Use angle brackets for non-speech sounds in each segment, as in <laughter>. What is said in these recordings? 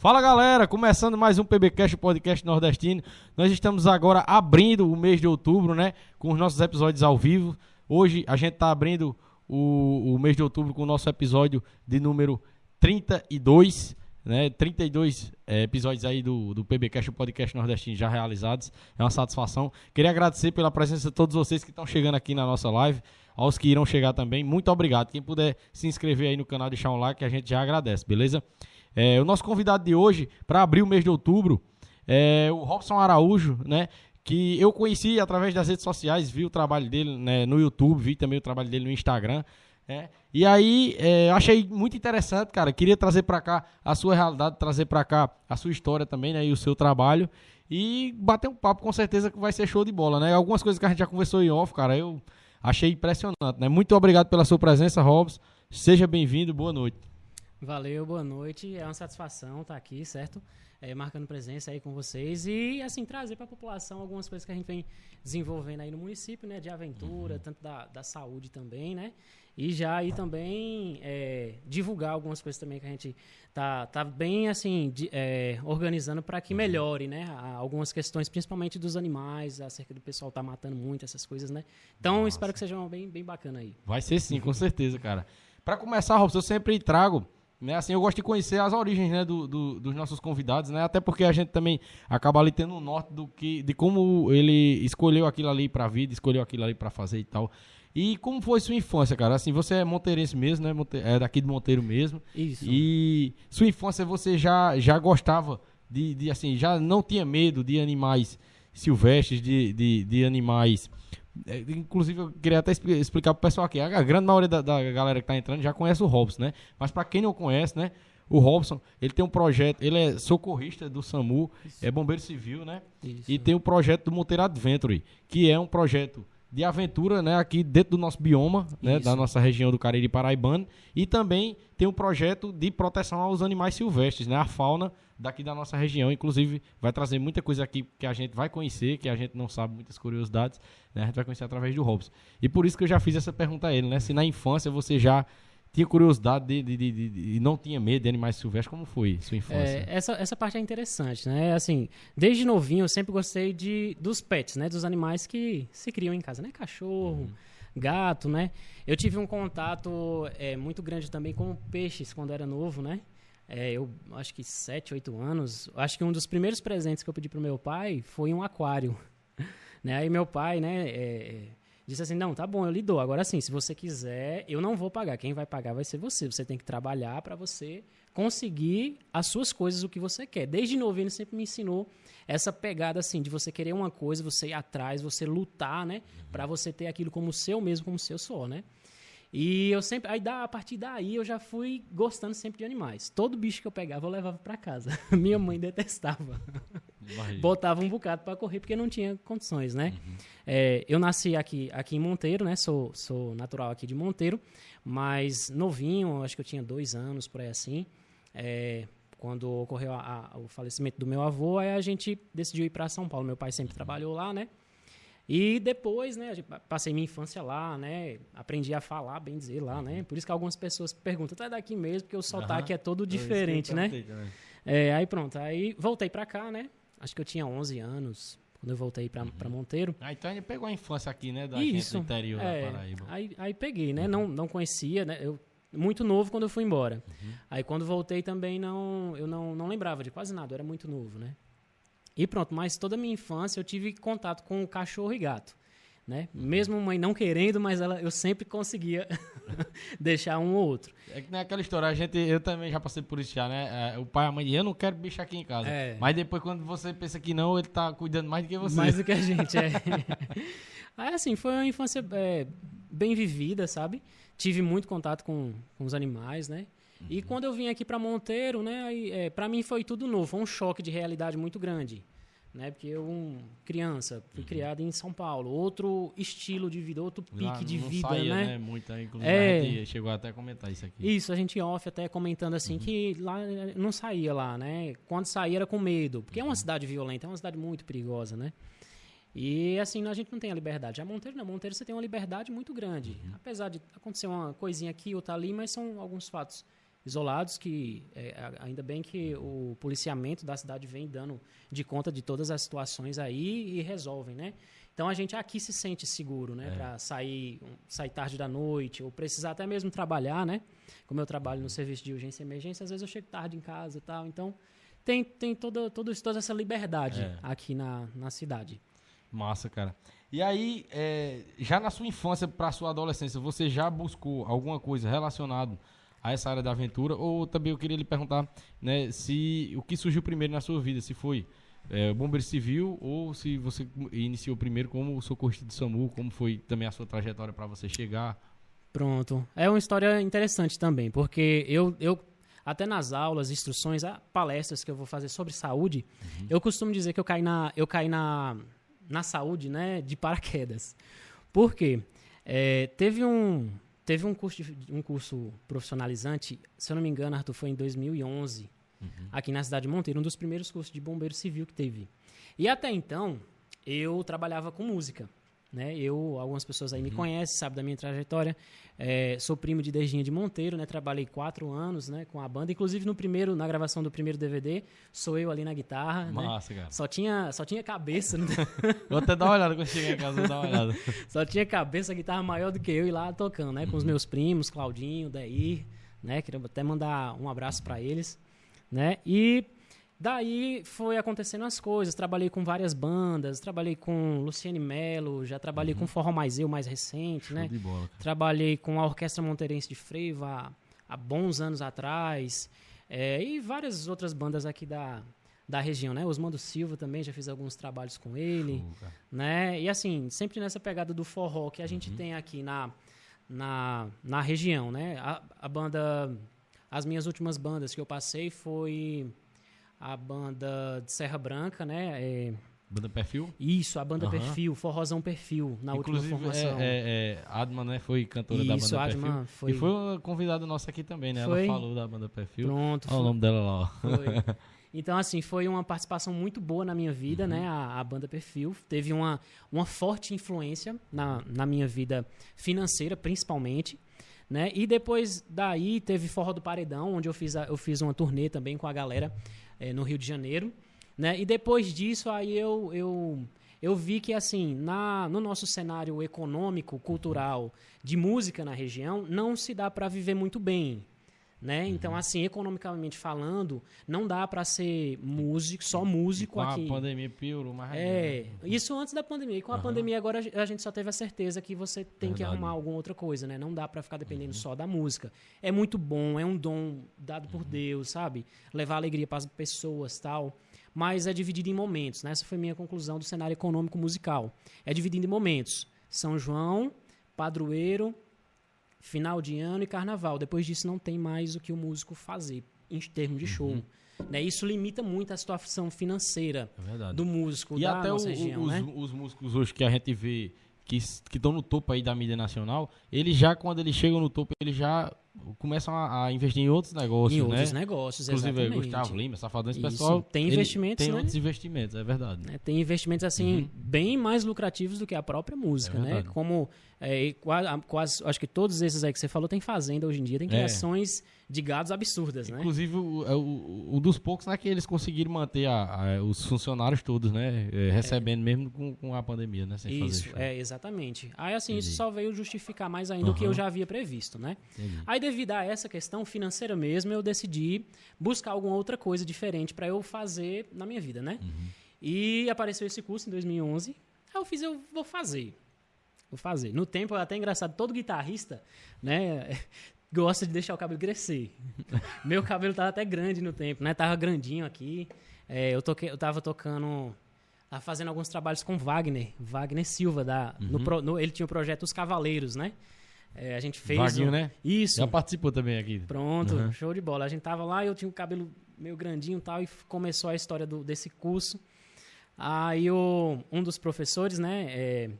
Fala galera, começando mais um PBcast, podcast nordestino. Nós estamos agora abrindo o mês de outubro, né? Com os nossos episódios ao vivo. Hoje a gente está abrindo o, o mês de outubro com o nosso episódio de número 32, né? 32 é, episódios aí do, do PBcast, o podcast nordestino já realizados. É uma satisfação. Queria agradecer pela presença de todos vocês que estão chegando aqui na nossa live. Aos que irão chegar também, muito obrigado. Quem puder se inscrever aí no canal, deixar um like, a gente já agradece, beleza? É, o nosso convidado de hoje, para abrir o mês de outubro, é o Robson Araújo, né? Que eu conheci através das redes sociais, vi o trabalho dele né, no YouTube, vi também o trabalho dele no Instagram. É, e aí, é, achei muito interessante, cara. Queria trazer para cá a sua realidade, trazer para cá a sua história também, né? E o seu trabalho. E bater um papo, com certeza que vai ser show de bola, né? Algumas coisas que a gente já conversou em off, cara, eu achei impressionante, né? Muito obrigado pela sua presença, Robson. Seja bem-vindo, boa noite. Valeu, boa noite. É uma satisfação estar aqui, certo? É, marcando presença aí com vocês e, assim, trazer para a população algumas coisas que a gente vem desenvolvendo aí no município, né? De aventura, uhum. tanto da, da saúde também, né? E já aí também é, divulgar algumas coisas também que a gente tá, tá bem, assim, de, é, organizando para que uhum. melhore, né? Algumas questões, principalmente dos animais, acerca do pessoal tá matando muito essas coisas, né? Então, Nossa. espero que seja bem, bem bacana aí. Vai ser sim, com certeza, cara. Para começar, Robson, eu sempre trago né, assim, eu gosto de conhecer as origens né, do, do, dos nossos convidados, né, até porque a gente também acaba ali tendo um norte do que, de como ele escolheu aquilo ali para a vida, escolheu aquilo ali para fazer e tal. E como foi sua infância, cara? Assim, você é monteirense mesmo, né? É daqui de Monteiro mesmo. Isso. E sua infância você já, já gostava de, de assim, já não tinha medo de animais silvestres, de, de, de animais inclusive, eu queria até explicar pro pessoal aqui. A grande maioria da, da galera que tá entrando já conhece o Robson, né? Mas para quem não conhece, né? O Robson, ele tem um projeto, ele é socorrista do SAMU, Isso. é bombeiro civil, né? Isso. E tem o projeto do Monteiro Adventure, que é um projeto de aventura, né, aqui dentro do nosso bioma, né, da nossa região do Cariri Paraibano, e também tem um projeto de proteção aos animais silvestres, né, a fauna daqui da nossa região, inclusive vai trazer muita coisa aqui que a gente vai conhecer, que a gente não sabe, muitas curiosidades, né, a gente vai conhecer através do Robson. E por isso que eu já fiz essa pergunta a ele, né, se na infância você já tinha curiosidade de, de, de, de, e não tinha medo de animais silvestres, como foi sua infância? É, essa, essa parte é interessante, né? Assim, desde novinho eu sempre gostei de, dos pets, né? Dos animais que se criam em casa, né? Cachorro, uhum. gato, né? Eu tive um contato é, muito grande também com peixes quando era novo, né? É, eu acho que 7, 8 anos. Acho que um dos primeiros presentes que eu pedi pro meu pai foi um aquário. <laughs> né? Aí meu pai, né? Disse assim: não, tá bom, eu lhe dou. Agora sim, se você quiser, eu não vou pagar. Quem vai pagar vai ser você. Você tem que trabalhar para você conseguir as suas coisas, o que você quer. Desde novo, ele sempre me ensinou essa pegada assim de você querer uma coisa, você ir atrás, você lutar, né, uhum. para você ter aquilo como seu mesmo, como seu só, né? E eu sempre, aí da, a partir daí eu já fui gostando sempre de animais. Todo bicho que eu pegava eu levava para casa. <laughs> Minha mãe detestava. <laughs> Botava um bocado para correr porque não tinha condições, né? Uhum. É, eu nasci aqui, aqui em Monteiro, né? Sou, sou natural aqui de Monteiro, mas novinho, acho que eu tinha dois anos por aí assim. É, quando ocorreu a, a, o falecimento do meu avô, aí a gente decidiu ir para São Paulo. Meu pai sempre trabalhou lá, né? E depois, né, passei minha infância lá, né, aprendi a falar, bem dizer lá, né, por isso que algumas pessoas perguntam, é daqui mesmo, porque o sotaque uhum. é todo diferente, né? É, aí pronto, aí voltei pra cá, né, acho que eu tinha 11 anos, quando eu voltei pra, uhum. Monteiro. Ah, então ele pegou a infância aqui, né, da isso, gente do interior é, da Paraíba. Aí, aí peguei, né, uhum. não, não conhecia, né, eu muito novo quando eu fui embora. Uhum. Aí quando voltei também não, eu não, não lembrava de quase nada, eu era muito novo, né. E pronto, mas toda a minha infância eu tive contato com cachorro e gato. Né? Mesmo mãe não querendo, mas ela, eu sempre conseguia <laughs> <laughs> deixar um ou outro. É que nem aquela história, a gente, eu também já passei por isso já, né? É, o pai e a mãe, eu não quero bicho aqui em casa. É. Mas depois, quando você pensa que não, ele tá cuidando mais do que você. Mais do que a <laughs> gente, é. <laughs> Aí, assim, foi uma infância é, bem vivida, sabe? Tive muito contato com, com os animais, né? E uhum. quando eu vim aqui para Monteiro, né, aí, é, para mim foi tudo novo, foi um choque de realidade muito grande. Né, porque eu, um, criança, fui uhum. criado em São Paulo, outro estilo de vida, outro pique Lá, de vida, saía, né? né? Muito, inclusive é, a gente chegou até a comentar isso aqui. Isso, a gente off até comentando assim uhum. que lá não saía lá, né? Quando saía era com medo, porque é uma uhum. cidade violenta, é uma cidade muito perigosa, né? E assim, a gente não tem a liberdade. Já Monteiro não, Monteiro você tem uma liberdade muito grande. Uhum. Apesar de acontecer uma coisinha aqui ou outra ali, mas são alguns fatos isolados que é, ainda bem que o policiamento da cidade vem dando de conta de todas as situações aí e resolvem, né? Então a gente aqui se sente seguro, né, é. para sair sair tarde da noite ou precisar até mesmo trabalhar, né? Como eu trabalho no serviço de urgência e emergência, às vezes eu chego tarde em casa e tal, então tem tem toda toda, toda essa liberdade é. aqui na, na cidade. Massa, cara. E aí, é, já na sua infância para sua adolescência, você já buscou alguma coisa relacionada a essa área da aventura? Ou também eu queria lhe perguntar, né, se o que surgiu primeiro na sua vida, se foi é, bombeiro civil ou se você iniciou primeiro como socorrista de SAMU, como foi também a sua trajetória para você chegar? Pronto. É uma história interessante também, porque eu, eu até nas aulas, instruções, palestras que eu vou fazer sobre saúde, uhum. eu costumo dizer que eu caí na, eu caí na, na saúde, né, de paraquedas. Por quê? É, teve um Teve um curso, de, um curso profissionalizante, se eu não me engano, Arthur, foi em 2011, uhum. aqui na cidade de Monteiro, um dos primeiros cursos de bombeiro civil que teve. E até então, eu trabalhava com música. Né? Eu, algumas pessoas aí uhum. me conhecem, sabem da minha trajetória. É, sou primo de Dejinha de Monteiro, né? Trabalhei quatro anos, né, com a banda. Inclusive no primeiro, na gravação do primeiro DVD, sou eu ali na guitarra. Né? Massa, né? cara. Só tinha, só tinha cabeça. Né? vou até dar uma olhada quando chegar em casa, vou dar uma olhada. <laughs> só tinha cabeça, guitarra maior do que eu e lá tocando, né? Com os uhum. meus primos, Claudinho, Daí, né? Queria até mandar um abraço para eles, né? E Daí foi acontecendo as coisas. Trabalhei com várias bandas, trabalhei com Luciane Melo, já trabalhei uhum. com Forró Mais Eu, mais recente, Show né? Bola, trabalhei com a Orquestra Monteirense de Frevo há, há bons anos atrás. É, e várias outras bandas aqui da, da região, né? Osmando Silva também, já fiz alguns trabalhos com ele, Show, né? E assim, sempre nessa pegada do forró que a gente uhum. tem aqui na, na, na região, né? A, a banda... As minhas últimas bandas que eu passei foi a banda de Serra Branca, né? É... Banda Perfil? Isso, a banda uhum. Perfil, Forrozão Perfil, na Inclusive, última formação. É, é, é, Adma, né, foi cantora Isso, da banda Adma Perfil. Foi... E foi uma convidada nossa aqui também, né? Foi... Ela falou da banda Perfil. Pronto. Olha o nome dela lá, ó. Foi. <laughs> Então, assim, foi uma participação muito boa na minha vida, uhum. né? A, a, banda Perfil. Teve uma, uma forte influência na, na minha vida financeira, principalmente. Né? E depois daí teve Forró do Paredão, onde eu fiz, a, eu fiz uma turnê também com a galera é, no Rio de Janeiro. Né? E depois disso, aí eu, eu, eu vi que, assim, na, no nosso cenário econômico, cultural, de música na região, não se dá para viver muito bem. Né? Então, assim, economicamente falando, não dá para ser músico, só músico Com aqui. a pandemia piorou mais É, ainda. isso antes da pandemia. E com a Aham. pandemia agora a gente só teve a certeza que você tem que Verdade. arrumar alguma outra coisa, né? Não dá pra ficar dependendo só da música. É muito bom, é um dom dado por Deus, sabe? Levar alegria para as pessoas, tal. Mas é dividido em momentos, né? Essa foi minha conclusão do cenário econômico musical. É dividido em momentos. São João, Padroeiro, final de ano e carnaval. Depois disso não tem mais o que o músico fazer em termos de show. Uhum. Né? Isso limita muito a situação financeira É do músico E da até o- região, os, né? os músicos hoje que a gente vê que estão no topo aí da mídia nacional, eles já, quando eles chegam no topo, eles já começam a, a investir em outros negócios, Em né? outros negócios, Inclusive, exatamente. Gustavo Lima, Safadão, esse pessoal... Tem investimentos, Tem né? outros investimentos, é verdade. né? Tem investimentos assim Uhum. bem mais lucrativos do que a própria música, É né? Como é, e quase, quase- acho que todos esses aí que você falou tem fazenda hoje em dia, tem É. criações de gados absurdas, né? Inclusive, o, é o, o dos poucos né, que eles conseguiram manter a- a- os funcionários todos, né? é, recebendo mesmo com, com a pandemia, né? Sem fazer Isso, show. é, exatamente. Aí, assim, Entendi. isso só veio justificar mais ainda o que eu já havia previsto, né? Entendi. Aí, devido a essa questão financeira mesmo, eu decidi buscar alguma outra coisa diferente para eu fazer na minha vida, né? Uhum. E apareceu esse curso em 2011. Aí eu fiz, eu vou fazer. Vou fazer. No tempo, é até engraçado, todo guitarrista, né, <laughs> gosta de deixar o cabelo crescer. <laughs> Meu cabelo tava até grande no tempo, né? Tava grandinho aqui. É, eu, toquei, eu tava tocando... Tava fazendo alguns trabalhos com Wagner, Wagner Silva, da, Uhum. no pro- no- ele tinha o projeto Os Cavaleiros, né? É, a gente fez. Vaguinho, um- né? Isso. Já participou também aqui. Pronto, Uhum. show de bola. A gente tava lá e eu tinha o cabelo meio grandinho e tal, e começou a história do- desse curso. Aí o, um dos professores, né, é,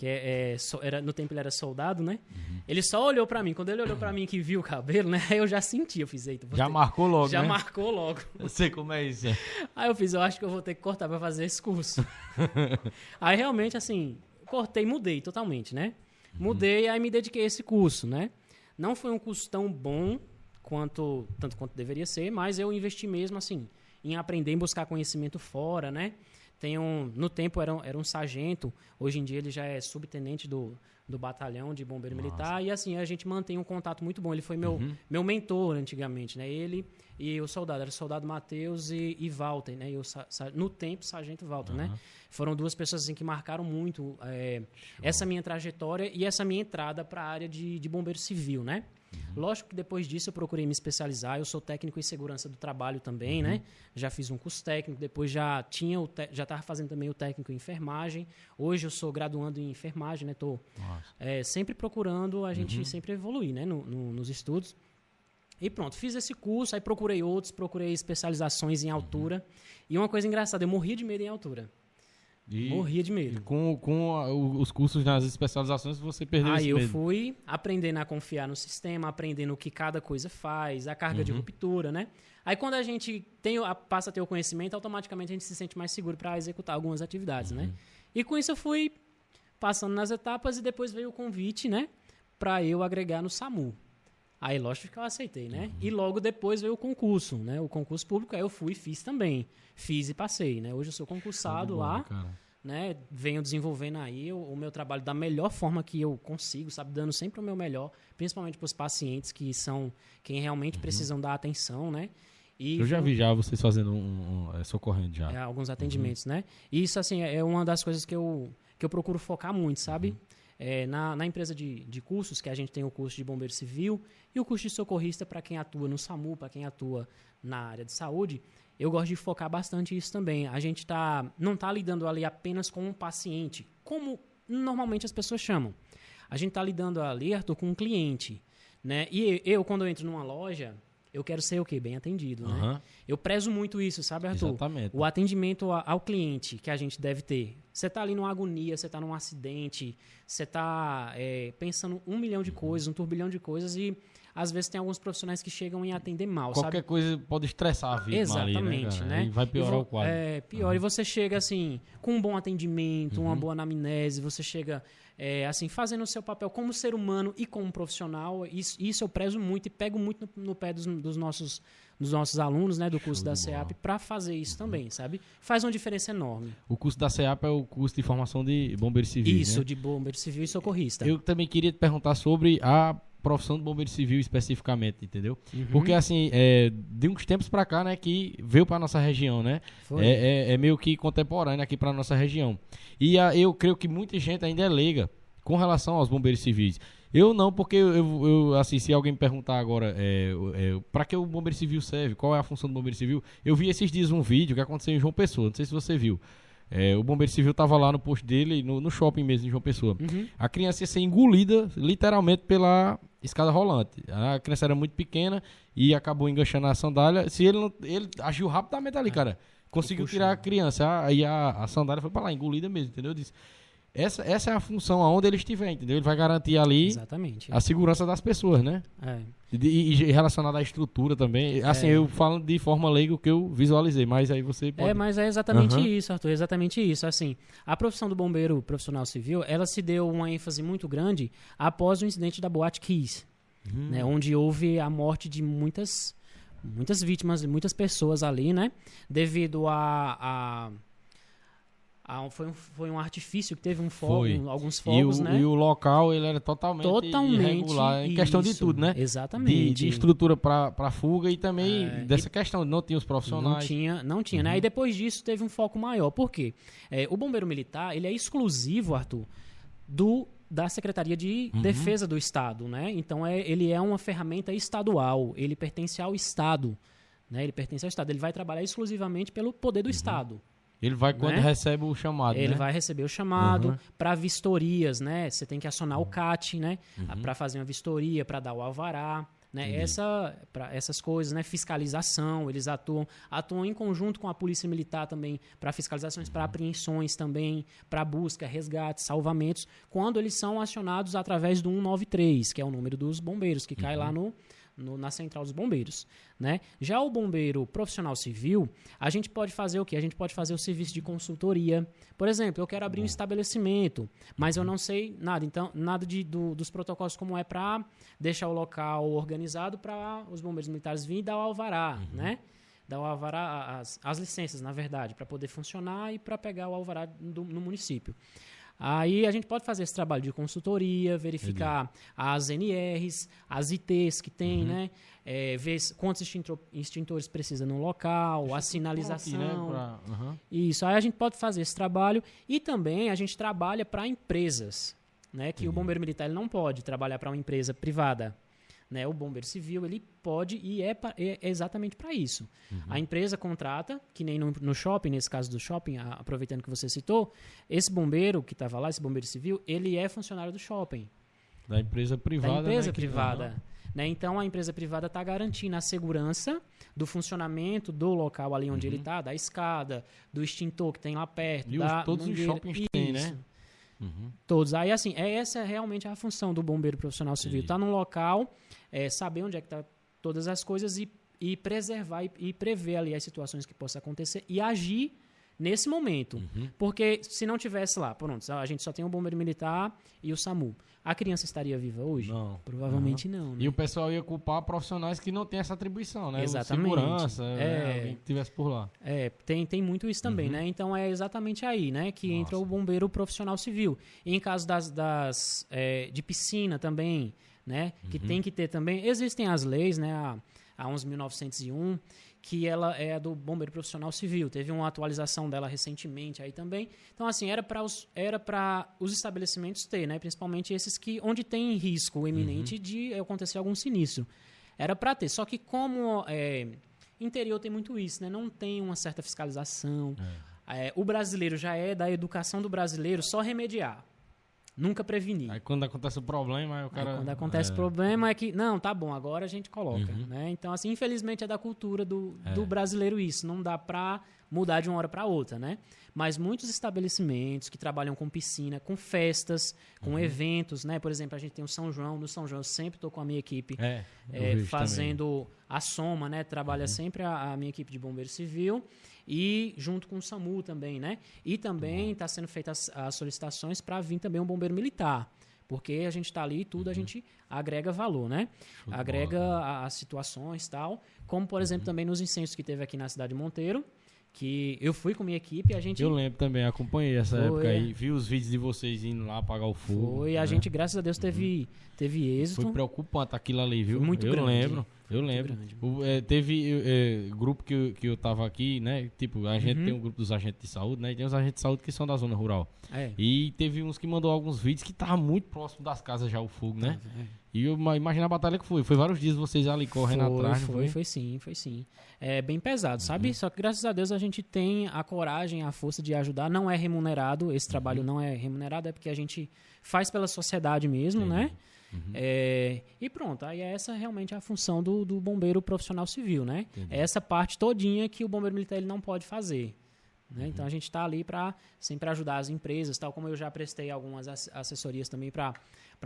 que é, é, era, no tempo ele era soldado, né, Uhum. ele só olhou pra mim. Quando ele olhou pra mim que viu o cabelo, né, aí eu já senti, eu fiz, eita, Já ter- marcou logo, já né? marcou logo. Eu sei como é isso. é. Aí eu fiz, eu acho que eu vou ter que cortar pra fazer esse curso. <laughs> aí realmente, assim, cortei, mudei totalmente, né? Mudei, aí me dediquei a esse curso, né? Não foi um curso tão bom quanto tanto quanto deveria ser, mas eu investi mesmo, assim, em aprender, em buscar conhecimento fora, né? Tem um, no tempo era um, era um sargento, hoje em dia ele já é subtenente do, do batalhão de bombeiro militar, e assim, a gente mantém um contato muito bom. Ele foi meu, meu mentor antigamente, né? Ele e o soldado, era o soldado Matheus e, e Walter, né? E o, no tempo, sargento Walter, né? Foram duas pessoas assim, que marcaram muito é, essa minha trajetória e essa minha entrada para a área de, de bombeiro civil, né? Lógico que depois disso eu procurei me especializar. Eu sou técnico em segurança do trabalho também, né? Já fiz um curso técnico, depois já tinha o te- já estava fazendo também o técnico em enfermagem. Hoje eu sou graduando em enfermagem, né? Tô é, sempre procurando a gente sempre evoluir, né? no- no- nos estudos. E pronto, fiz esse curso, aí procurei outros, procurei especializações em altura. E uma coisa engraçada, eu morria de medo em altura. E, Morria de e medo. com, com a- os cursos nas especializações, você perdeu Aí eu medo. fui aprendendo a confiar no sistema, aprendendo o que cada coisa faz, a carga Uhum. de ruptura, né? Aí quando a gente tem, a- passa a ter o conhecimento, automaticamente a gente se sente mais seguro para executar algumas atividades, Uhum. né? E com isso eu fui passando nas etapas e depois veio o convite, né? Para eu agregar no SAMU. Aí, lógico que eu aceitei, né? Uhum. E logo depois veio o concurso, né? O concurso público, aí eu fui e fiz também. Fiz e passei, né? Hoje eu sou concursado bola, lá cara. né, venho desenvolvendo aí o, o meu trabalho da melhor forma que eu consigo, sabe, dando sempre o meu melhor, principalmente para os pacientes que são quem realmente precisam dar atenção, né? E Uhum. Eu já vi já vocês fazendo um, um- é, socorrendo já. é, alguns atendimentos, né? E isso, assim, é uma das coisas que eu, que eu procuro focar muito, sabe? É, na, na empresa de, de cursos, que a gente tem o curso de bombeiro civil e o curso de socorrista para quem atua no SAMU, para quem atua na área de saúde, eu gosto de focar bastante isso também. A gente tá, não está lidando ali apenas com um paciente, como normalmente as pessoas chamam. A gente está lidando ali, Arthur, com um cliente. Né? E eu, quando eu entro numa loja, eu quero ser o quê? Bem atendido, né? Aham. Eu prezo muito isso, sabe, Arthur? Exatamente. O atendimento ao cliente que a gente deve ter. Você está ali numa agonia, você está num acidente, você está pensando um milhão de coisas, um turbilhão de coisas e às vezes tem alguns profissionais que chegam em atender mal, Qualquer sabe? coisa pode estressar a vítima Exatamente, ali, né? né? E vai piorar E o quadro. É, pior. E você chega assim, com um bom atendimento, Uhum. uma boa anamnese, você chega é, assim, fazendo o seu papel como ser humano e como profissional. Isso, isso eu prezo muito e pego muito no, no pé dos, dos nossos, dos nossos alunos, né, do curso da bola. Uhum. CEAP, para fazer isso também, sabe? Faz uma diferença enorme. O curso da CEAP é o curso de formação de bombeiro civil, Isso, né? de bombeiro civil e socorrista. Eu também queria te perguntar sobre a profissão do bombeiro civil especificamente, entendeu? Uhum. Porque assim, é, de uns tempos pra cá, né, que veio pra nossa região, né? É, é- é meio que contemporâneo aqui pra nossa região. E a- eu creio que muita gente ainda é leiga com relação aos bombeiros civis. Eu não, porque eu, eu- eu, assim, se alguém me perguntar agora é, é, para que o bombeiro civil serve, qual é a função do bombeiro civil, eu vi esses dias um vídeo que aconteceu em João Pessoa, não sei se você viu. É, o bombeiro civil tava lá no posto dele, no, no shopping mesmo, em João Pessoa. Uhum. A criança ia ser engolida, literalmente, pela escada rolante. A criança era muito pequena e acabou enganchando a sandália. Se ele não, ele agiu rapidamente ali, cara. Conseguiu tirar a criança. Aí a, a sandália foi pra lá, engolida mesmo, entendeu? Eu disse, essa, essa é a função aonde ele estiver, entendeu? Ele vai garantir ali Exatamente. a segurança das pessoas, né? É. E, e- relacionado à estrutura também. Assim, É. eu falo de forma leiga o que eu visualizei, mas aí você pode... É, mas é exatamente Aham. isso, Arthur, é exatamente isso. Assim, a profissão do bombeiro profissional civil, ela se deu uma ênfase muito grande após o incidente da Boate Kiss, Hum. né, onde houve a morte de muitas, muitas vítimas, muitas pessoas ali, né, devido a, a, a- foi, um, foi um artifício que teve um fogo, um- alguns E fogos, o, né? e o local, ele era totalmente, Totalmente irregular, em questão de tudo, né? Exatamente. de, de estrutura para fuga e também É, dessa questão, não tinha os Não profissionais. tinha, não tinha, Uhum. né? E depois disso teve um foco maior. Por quê? É, o bombeiro militar, ele é exclusivo, Arthur, do da Secretaria de Uhum. Defesa do Estado, né? Então é, ele é uma ferramenta estadual, ele pertence ao Estado, né? Ele pertence ao Estado, ele vai trabalhar exclusivamente pelo poder do Estado. Ele vai quando Né? recebe o chamado, Ele né? vai receber o chamado Uhum. para vistorias, né? Você tem que acionar o CAT, né? Uhum. Para fazer uma vistoria, para dar o alvará, né? Essa, pra essas coisas, né? Fiscalização, eles atuam, atuam em conjunto com a polícia militar também para fiscalizações, Uhum. para apreensões também, para busca, resgate, salvamentos, quando eles são acionados através do 193, que é o número dos bombeiros que cai Uhum. lá no no- na central dos bombeiros, né? Já o bombeiro profissional civil, a gente pode fazer o quê? A gente pode fazer o serviço de consultoria. Por exemplo, eu quero abrir um estabelecimento, mas eu não sei nada, então nada de, do- dos protocolos como é para deixar o local organizado para os bombeiros militares virem e dar o alvará, né? Dar o alvará, as, as licenças, na verdade, para poder funcionar e para pegar o alvará do- no município. Aí a gente pode fazer esse trabalho de consultoria, verificar as NRs, as ITs que tem, né? É, ver quantos extintor- extintores precisa no local, a sinalização. Pronto, né, pra- aham. Isso, aí a gente pode fazer esse trabalho e também a gente trabalha para empresas, né? Que o bombeiro militar ele não pode trabalhar para uma empresa privada, né? O bombeiro civil ele pode e é, pa- é exatamente para isso. A empresa contrata, que nem no, no shopping, nesse caso do shopping, a- aproveitando que você citou, esse bombeiro que estava lá, esse bombeiro civil, ele é funcionário do shopping Da empresa privada. da empresa né, privada. Né? Então a empresa privada está garantindo a segurança do funcionamento do local ali onde ele está, da escada, do extintor que tem lá perto, Uhum. E os- da todos os mangueira. shoppings têm, né? Uhum. Todos. Aí, assim, é, essa é realmente a função do bombeiro profissional civil. Estar num local, é, saber onde é que está todas as coisas e, e preservar e, e prever ali as situações que possam acontecer e agir nesse momento. Uhum. Porque se não tivesse lá, pronto, a gente só tem o bombeiro militar e o SAMU. A criança estaria viva hoje? Não. Provavelmente não. né? E o pessoal ia culpar profissionais que não têm essa atribuição, né? O Exatamente. Segurança, É. né? alguém que estivesse por lá. É, tem, tem muito isso também, né? Então é exatamente aí, né, que entra Uhum. Nossa. o bombeiro profissional civil. E em caso das, das é, de piscina também, né, que Uhum. tem que ter também. Existem as leis, né, a, a 11.901, que ela é do bombeiro profissional civil. Teve uma atualização dela recentemente aí também. Então assim era para os era os estabelecimentos ter, né, principalmente esses que onde tem risco iminente Uhum. de acontecer algum sinistro. Era para ter. Só que como é, interior tem muito isso, né? Não tem uma certa fiscalização. É, o brasileiro já é da educação do brasileiro só remediar, nunca prevenir. Aí quando acontece o problema, aí o Aí cara. quando acontece é, problema é que, não, tá bom, agora a gente coloca. Uhum. Né? Então, assim, infelizmente é da cultura do, É. do brasileiro isso. Não dá pra mudar de uma hora para outra, né? Mas muitos estabelecimentos que trabalham com piscina, com festas, com Uhum. eventos, né? Por exemplo, a gente tem o São João. No São João eu sempre estou com a minha equipe É, é, fazendo a soma, né? Uhum. Trabalha sempre a, a minha equipe de bombeiro civil e junto com o SAMU também, né? E também está sendo feitas as, as solicitações para vir também um bombeiro militar. Porque a gente está ali e tudo, a gente agrega valor, né? Uhum. de agrega a- as situações e tal. Como, por Uhum. exemplo, também nos incêndios que teve aqui na cidade de Monteiro, que eu fui com minha equipe e a gente Eu lembro também, acompanhei essa Foi, época é. aí, vi os vídeos de vocês indo lá apagar o fogo. foi, a né? gente, graças a Deus, teve, teve êxito. Foi preocupante aquilo ali, viu? Foi muito eu grande. lembro, eu lembro. grande. O, é, teve é, grupo que, eu- que eu tava aqui, né? Tipo, a gente Uhum. tem um grupo dos agentes de saúde, né? E tem os agentes de saúde que são da zona rural. É. E teve uns que mandou alguns vídeos que tava muito próximo das casas já o fogo, né? É. E eu a batalha que foi. Foi vários dias vocês ali correndo foi, atrás, foi, foi? foi sim, foi sim. É bem pesado, Uhum. sabe? Só que graças a Deus a gente tem a coragem, a força de ajudar. Não é remunerado, esse Uhum. trabalho não é remunerado, é porque a gente faz pela sociedade mesmo, né? Uhum. É, e pronto, aí é essa realmente a função do, do bombeiro profissional civil, né? É essa parte todinha que o bombeiro militar ele não pode fazer. né? Então a gente está ali para sempre ajudar as empresas, tal como eu já prestei algumas ass- assessorias também para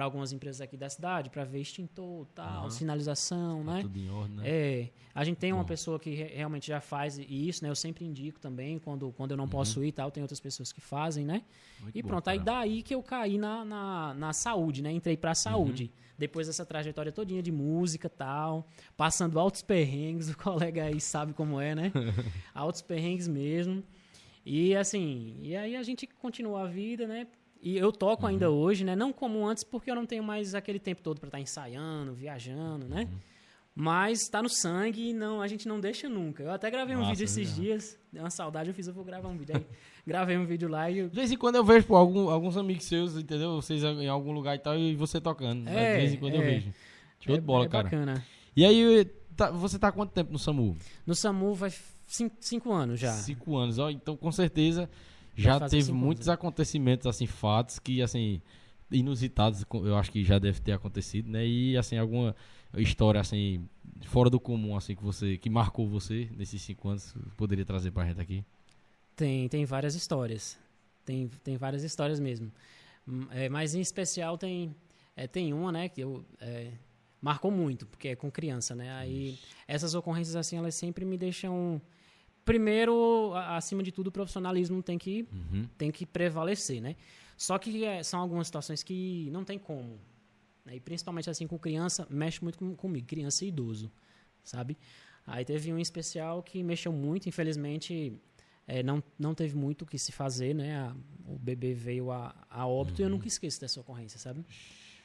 algumas empresas aqui da cidade, para ver extintor, tal, Aham. sinalização, Tá né? tudo em ordem, né? É, a gente tem uma Bom. pessoa que re- realmente já faz isso, né? Eu sempre indico também, quando, quando eu não posso ir tal, tem outras pessoas que fazem, né? Muito E bom, pronto, aí cara. daí que eu caí na, na, na saúde, né? Entrei pra saúde. Depois dessa trajetória todinha de música e tal, passando altos perrengues, <laughs> o colega aí sabe como é, né? <laughs> altos perrengues mesmo. E assim, e aí a gente continua a vida, né? E eu toco ainda hoje, né? Não como antes, porque eu não tenho mais aquele tempo todo pra estar ensaiando, viajando, né? Mas tá no sangue e não, a gente não deixa nunca. Eu até gravei um Massa, vídeo esses legal. dias, deu uma saudade, eu fiz, eu vou gravar um vídeo aí. <laughs> gravei um vídeo lá e eu De vez em quando eu vejo pô, algum- alguns amigos seus, entendeu? Vocês em algum lugar e tal, e você tocando. né? É, de vez em quando eu é. vejo. Show é, de bola, é cara. bacana. E aí, tá- você tá há quanto tempo no SAMU? No SAMU vai cinco, cinco anos já. Cinco anos. Ó, então, com certeza, já teve muitos né? acontecimentos, assim, fatos que, assim, inusitados, eu acho que já deve ter acontecido, né? E, assim, alguma história, assim, fora do comum, assim, que você, que marcou você nesses cinco anos, poderia trazer pra gente aqui? Tem, tem várias histórias. Tem, tem várias histórias mesmo. Hum, é, mas em especial tem, é, tem uma, né, que eu, é, marcou muito, porque é com criança, né? Aí essas ocorrências assim, elas sempre me deixam primeiro, acima de tudo, o profissionalismo tem que Uhum. tem que prevalecer, né? Só que é, são algumas situações que não tem como. né? E principalmente assim com criança, mexe muito com, comigo, criança e idoso, sabe? Aí teve um especial que mexeu muito, infelizmente é, não, não teve muito o que se fazer, né? A- o bebê veio a, a óbito e eu nunca esqueço dessa ocorrência, sabe?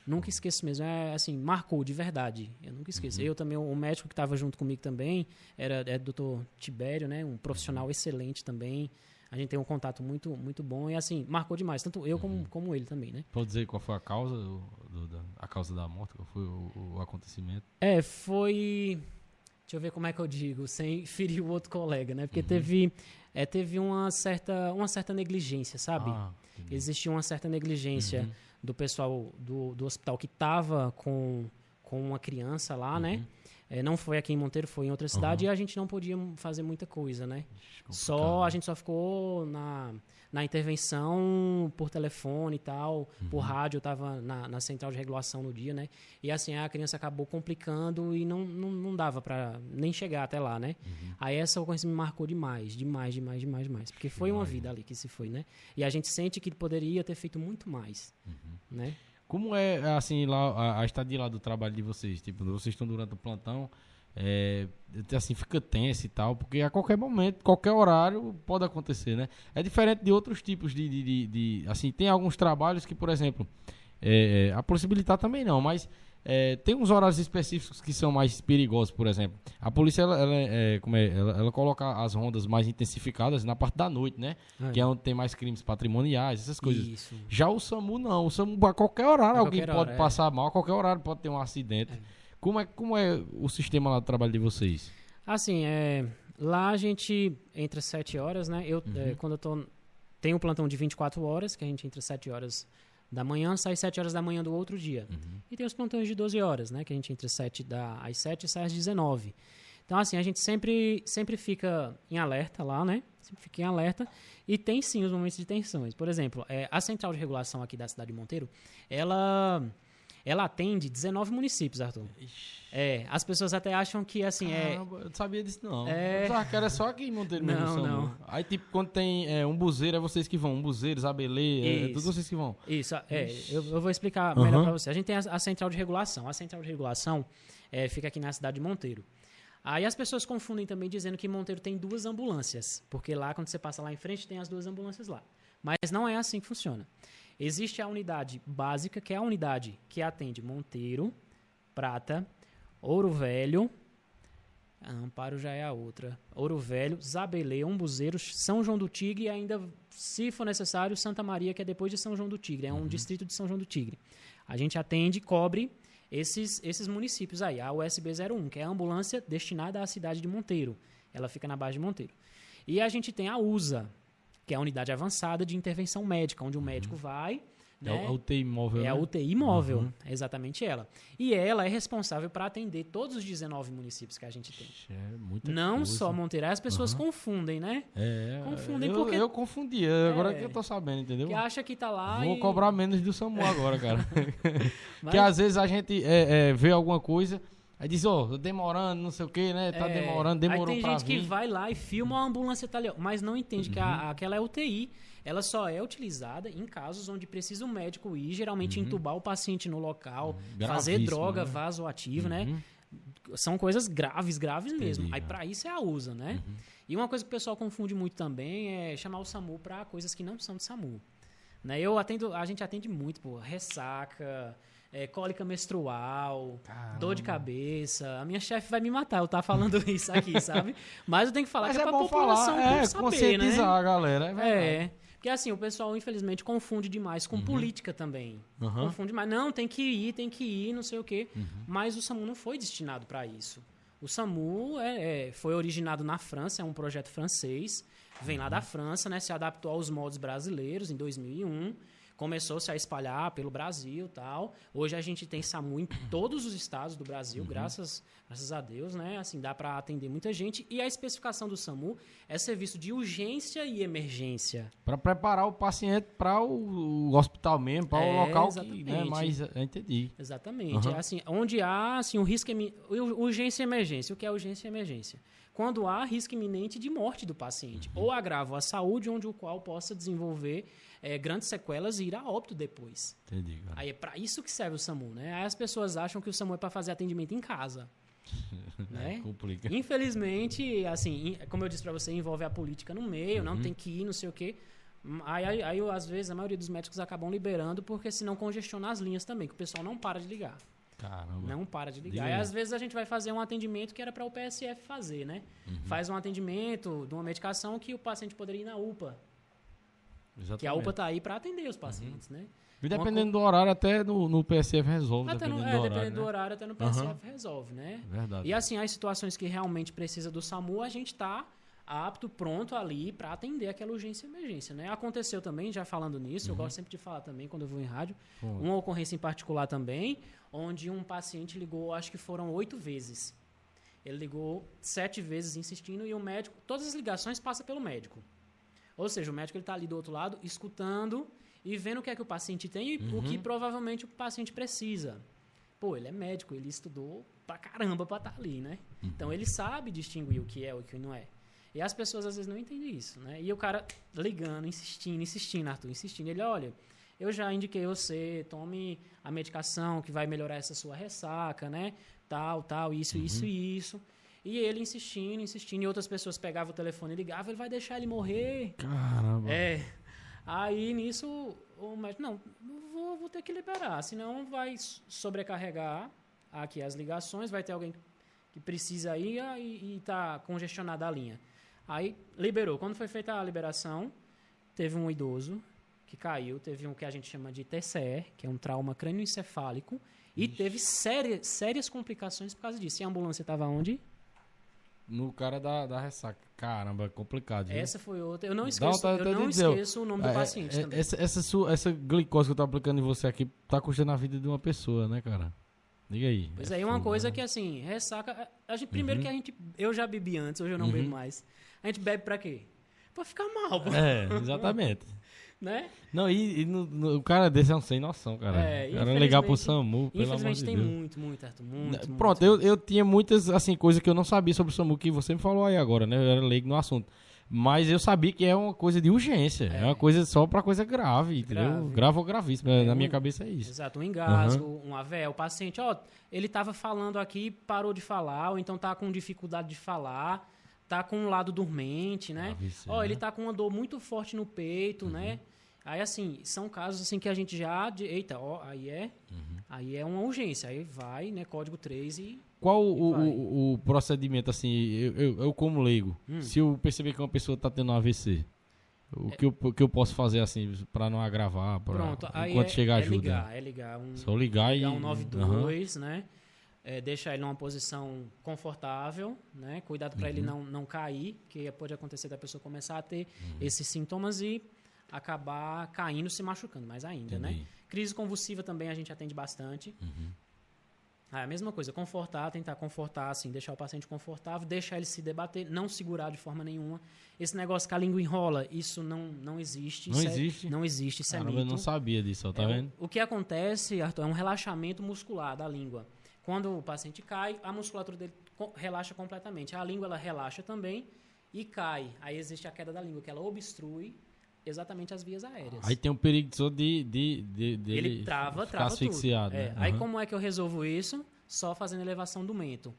Nunca esqueço mesmo. É assim, marcou de verdade. Eu nunca esqueço. Eu também, o médico que estava junto comigo também, era é, doutor Tibério, né? Um profissional excelente também. A gente tem um contato muito, muito bom e assim, marcou demais, tanto eu como, como ele também, né? Pode dizer qual foi a causa, do- do- da, a causa da morte, qual foi o, o acontecimento? É, foi. Deixa eu ver como é que eu digo, sem <laughs> ferir o outro colega, né? Porque teve, é, teve uma, certa, uma certa negligência, sabe? Ah. Existia uma certa negligência Uhum. Do pessoal do, do hospital que estava com, com uma criança lá, né? É, não foi aqui em Monteiro, foi em outra cidade Uhum. e a gente não podia fazer muita coisa, né? Só a gente só ficou na, na intervenção por telefone e tal, Uhum. por rádio, eu estava na, na central de regulação no dia, né? E assim, a criança acabou complicando e não, não, não dava para nem chegar até lá, né? Uhum. Aí essa coisa me marcou demais, demais, demais, demais, demais. Porque foi uma vida ali que se foi, né? E a gente sente que poderia ter feito muito mais, Uhum. né? Como é, assim, lá, a, a estadia lá do trabalho de vocês? Tipo, vocês estão durante o plantão, é, assim, fica tenso e tal, porque a qualquer momento, qualquer horário pode acontecer, né? É diferente de outros tipos de, de, de- de- assim, tem alguns trabalhos que, por exemplo, é, a polícia militar também não, mas é, tem uns horários específicos que são mais perigosos, por exemplo. A polícia, ela, ela, é, como é, ela, ela coloca as rondas mais intensificadas na parte da noite, né? Que é onde tem mais crimes patrimoniais, essas coisas. Isso. Já o SAMU não. O SAMU, a qualquer horário, A alguém qualquer pode hora, é. passar mal, a qualquer horário pode ter um acidente. Como, é, como é o sistema lá do trabalho de vocês? Assim, é, lá a gente entra 7 horas, né? Eu, é, quando eu tô. Tem um plantão de 24 horas, que a gente entra 7 horas da manhã, sai 7 horas da manhã do outro dia. E tem os plantões de 12 horas, né? Que a gente entra 7 da, às 7 e sai às 19. Então, assim, a gente sempre, sempre fica em alerta lá, né? Sempre fica em alerta. E tem sim os momentos de tensões. Por exemplo, é, a central de regulação aqui da cidade de Monteiro, ela. Ela atende 19 municípios, Arthur. É, as pessoas até acham que, assim, é, Caramba, eu não sabia disso, não. É. Eu era só aqui em Monteiro mesmo, Não, não. Aí, tipo, quando tem é, um buzeiro, é vocês que vão. Um buzeiro, Zabelê, é, é todos vocês que vão. Isso, é, eu, eu vou explicar melhor para você. A gente tem a, a central de regulação. A central de regulação é, fica aqui na cidade de Monteiro. Aí as pessoas confundem também dizendo que Monteiro tem duas ambulâncias, porque lá quando você passa lá em frente tem as duas ambulâncias lá. Mas não é assim que funciona. Existe a unidade básica, que é a unidade que atende Monteiro, Prata, Ouro Velho, Amparo já é a outra. Ouro Velho, Zabelê, Umbuzeiros, São João do Tigre e ainda, se for necessário, Santa Maria, que é depois de São João do Tigre. É um distrito de São João do Tigre. A gente atende, cobre esses, esses municípios aí. A USB 01, que é a ambulância destinada à cidade de Monteiro. Ela fica na base de Monteiro. E a gente tem a USA, que é a unidade avançada de intervenção médica, onde o médico vai É né? a UTI móvel. É a né? UTI móvel, é exatamente ela. E ela é responsável para atender todos os 19 municípios que a gente tem. É muita Não coisa. só Monteiro, as pessoas confundem, né? É, confundem eu, porque- Eu confundi, agora É. que eu tô sabendo, entendeu? Que acha que tá lá Vou e... cobrar menos do SAMU agora, cara. <laughs> <laughs> Mas- Porque às vezes a gente é, é, vê alguma coisa, aí diz, ó, demorando, não sei o que, né? Tá É, demorando, demorou Aí tem pra gente vir. que vai lá e filma a ambulância tá ali, mas não entende que Uhum. a- aquela é UTI. Ela só é utilizada em casos onde precisa o médico ir, geralmente entubar o paciente no local, fazer Uhum. Gravíssimo, droga né? vasoativa, né? Uhum. São coisas graves, graves mesmo. Aí pra isso é a USA, né? Uhum. E uma coisa que o pessoal confunde muito também é chamar o SAMU pra coisas que não são de SAMU. Né? Eu atendo, a gente atende muito, pô, ressaca, é, cólica menstrual, Caramba. dor de cabeça. A minha chefe vai me matar eu tá falando <laughs> isso aqui, sabe? Mas eu tenho que falar Mas que é, é pra população falar, é, saber, conscientizar né? a galera, é. É. Porque assim, o pessoal infelizmente confunde demais com política também. Uhum. Confunde demais. Não, tem que ir, tem que ir, não sei o quê. Uhum. Mas o SAMU não foi destinado para isso. O SAMU é, é, foi originado na França, é um projeto francês. Vem lá Uhum. da França, né? Se adaptou aos modos brasileiros em 2001. Começou-se a espalhar pelo Brasil e tal. Hoje a gente tem SAMU em todos os estados do Brasil, Uhum. graças, graças a Deus, né? Assim, dá para atender muita gente. E a especificação do SAMU é serviço de urgência e emergência. Pra preparar o paciente para o, o hospital mesmo, para É, o local que, né, exatamente. mais... Eu entendi. Exatamente. Aham. É assim, onde há assim, um risco urgência e emergência. O que é urgência e emergência? Quando há risco iminente de morte do paciente ou agravo à saúde, onde o qual possa desenvolver eh, grandes sequelas e ir a óbito depois. Entendi, cara. Aí é para isso que serve o SAMU, né? Aí as pessoas acham que o SAMU é para fazer atendimento em casa, <laughs> né? Complica. Infelizmente, assim, como eu disse para você, envolve a política no meio, não tem que ir, não sei o quê. Hum, Aí, aí, aí, às vezes, a maioria dos médicos acabam liberando porque senão congestiona as linhas também, que o pessoal não para de ligar. Caramba. Não para de Diga ligar. E às vezes a gente vai fazer um atendimento que era para o PSF fazer, né? Uhum. Faz um atendimento de uma medicação que o paciente poderia ir na UPA. Exatamente. Que a UPA tá aí para atender os pacientes, né? E dependendo do horário, até no, no PSF resolve. Até no, dependendo é, do horário, dependendo do né? horário, até no PSF resolve, né? Verdade. E assim, as situações que realmente precisa do SAMU, a gente tá apto, pronto ali para atender aquela urgência e emergência, né? Aconteceu também, já falando nisso, eu gosto sempre de falar também quando eu vou em rádio, Pronto. uma ocorrência em particular também, onde um paciente ligou, acho que foram oito vezes. Ele ligou sete vezes insistindo e o médico, todas as ligações passam pelo médico. Ou seja, o médico está ali do outro lado, escutando e vendo o que é que o paciente tem e o que provavelmente o paciente precisa. Pô, ele é médico, ele estudou pra caramba pra estar ali, né? Então ele sabe distinguir o que é e o que não é. E as pessoas às vezes não entendem isso, né? E o cara ligando, insistindo, insistindo, Arthur, insistindo. Ele, olha, eu já indiquei você, tome a medicação que vai melhorar essa sua ressaca, né? Tal, tal, isso, isso e isso. E ele insistindo, insistindo, e outras pessoas pegavam o telefone e ligavam, ele vai deixar ele morrer. Caramba. É. Aí nisso o médico, não, vou, vou ter que liberar, senão vai sobrecarregar aqui as ligações, vai ter alguém que precisa ir ah, e, e tá congestionada a linha. Aí liberou. Quando foi feita a liberação, teve um idoso que caiu, teve um que a gente chama de TCE, que é um trauma crânioencefálico, e teve sérias, sérias complicações por causa disso. E a ambulância estava onde? No cara da, da ressaca. Caramba, é complicado. viu? Essa foi outra. Eu não Dá esqueço, eu não esqueço o nome do É, paciente é, também. Essa, essa, sua, essa glicose que eu tô aplicando em você aqui tá custando a vida de uma pessoa, né, cara? Diga aí. Pois é é, uma coisa né? que assim, ressaca. A gente, primeiro Uhum. que a gente. Eu já bebi antes, hoje eu não bebo mais. A gente bebe pra quê? Pra ficar mal, pô, É, exatamente. <laughs> né? Não, e, e no- no- o cara desse é um sem noção, cara. É, o cara ligar pro infelizmente- SAMU, pelo amor Infelizmente de tem Deus. muito, muito, Arthur. Muito, Pronto, muito. eu, eu tinha muitas assim coisas que eu não sabia sobre o SAMU que você me falou aí agora, né? Eu era leigo no assunto. Mas eu sabia que é uma coisa de urgência. É, uma coisa só pra coisa grave, entendeu? Grave. Ou gravíssima. É, Na minha um- cabeça é isso. Exato, um engasgo, um AVE. O paciente, ó, ele estava falando aqui, parou de falar, ou então tá com dificuldade de falar, tá com um lado dormente, né? Ó, ele né? tá com uma dor muito forte no peito, né? Aí, assim, são casos assim que a gente já. de- Eita, ó, aí é. Aí é uma urgência. Aí vai, né? Código 3 e. Qual o, vai. o- o procedimento, assim, eu, eu, eu como leigo, Hum. se eu perceber que uma pessoa tá tendo um AVC, o que, eu, o que eu posso fazer, assim, pra não agravar, pra, Pronto, aí enquanto é, chegar é ajuda? ligar, é ligar um. Só ligar e... ligar um Aham. 92, né? É, deixar ele numa posição confortável, né? Cuidado para Uhum. ele não, não cair, que pode acontecer da pessoa começar a ter Uhum. esses sintomas e acabar caindo, se machucando mais ainda, né? Crise convulsiva também a gente atende bastante. Uhum. Ah, a mesma coisa, confortar, tentar confortar, assim, deixar o paciente confortável, deixar ele se debater, não segurar de forma nenhuma. Esse negócio que a língua enrola, isso não, não existe. Não isso é- existe? não existe, isso é Caramba, eu mito. não sabia disso, ó, tá É, o- vendo? O, que acontece, Arthur, é um relaxamento muscular da língua. Quando o paciente cai, a musculatura dele relaxa completamente. A língua ela relaxa também e cai. Aí existe a queda da língua, que ela obstrui exatamente as vias aéreas. Aí tem um perigo só de, de, de, de Ele trava, trava asfixiado, tudo. É, né? Aí como é que eu resolvo isso? Só fazendo elevação do mento.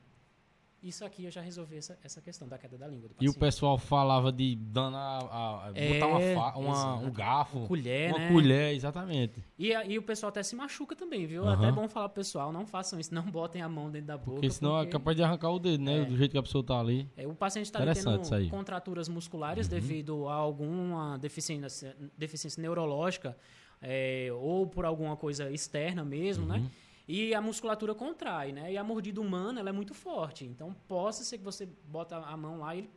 Isso aqui eu já resolvi essa, essa questão da queda da língua do E o pessoal falava de danar, a, a- É, botar uma, uma- um garfo, colher, uma né? colher, exatamente. E, e o pessoal até se machuca também, viu? Aham. Até é bom falar pro pessoal, não façam isso, não botem a mão dentro da boca. Porque senão é porque- capaz de arrancar o dedo, né? É. Do jeito que a pessoa tá ali. É, o paciente está tendo contraturas musculares Uhum. devido a alguma deficiência, deficiência neurológica é, ou por alguma coisa externa mesmo, Uhum. né? E a musculatura contrai, né? E a mordida humana ela é muito forte. Então, possa ser que você bota a mão lá e ele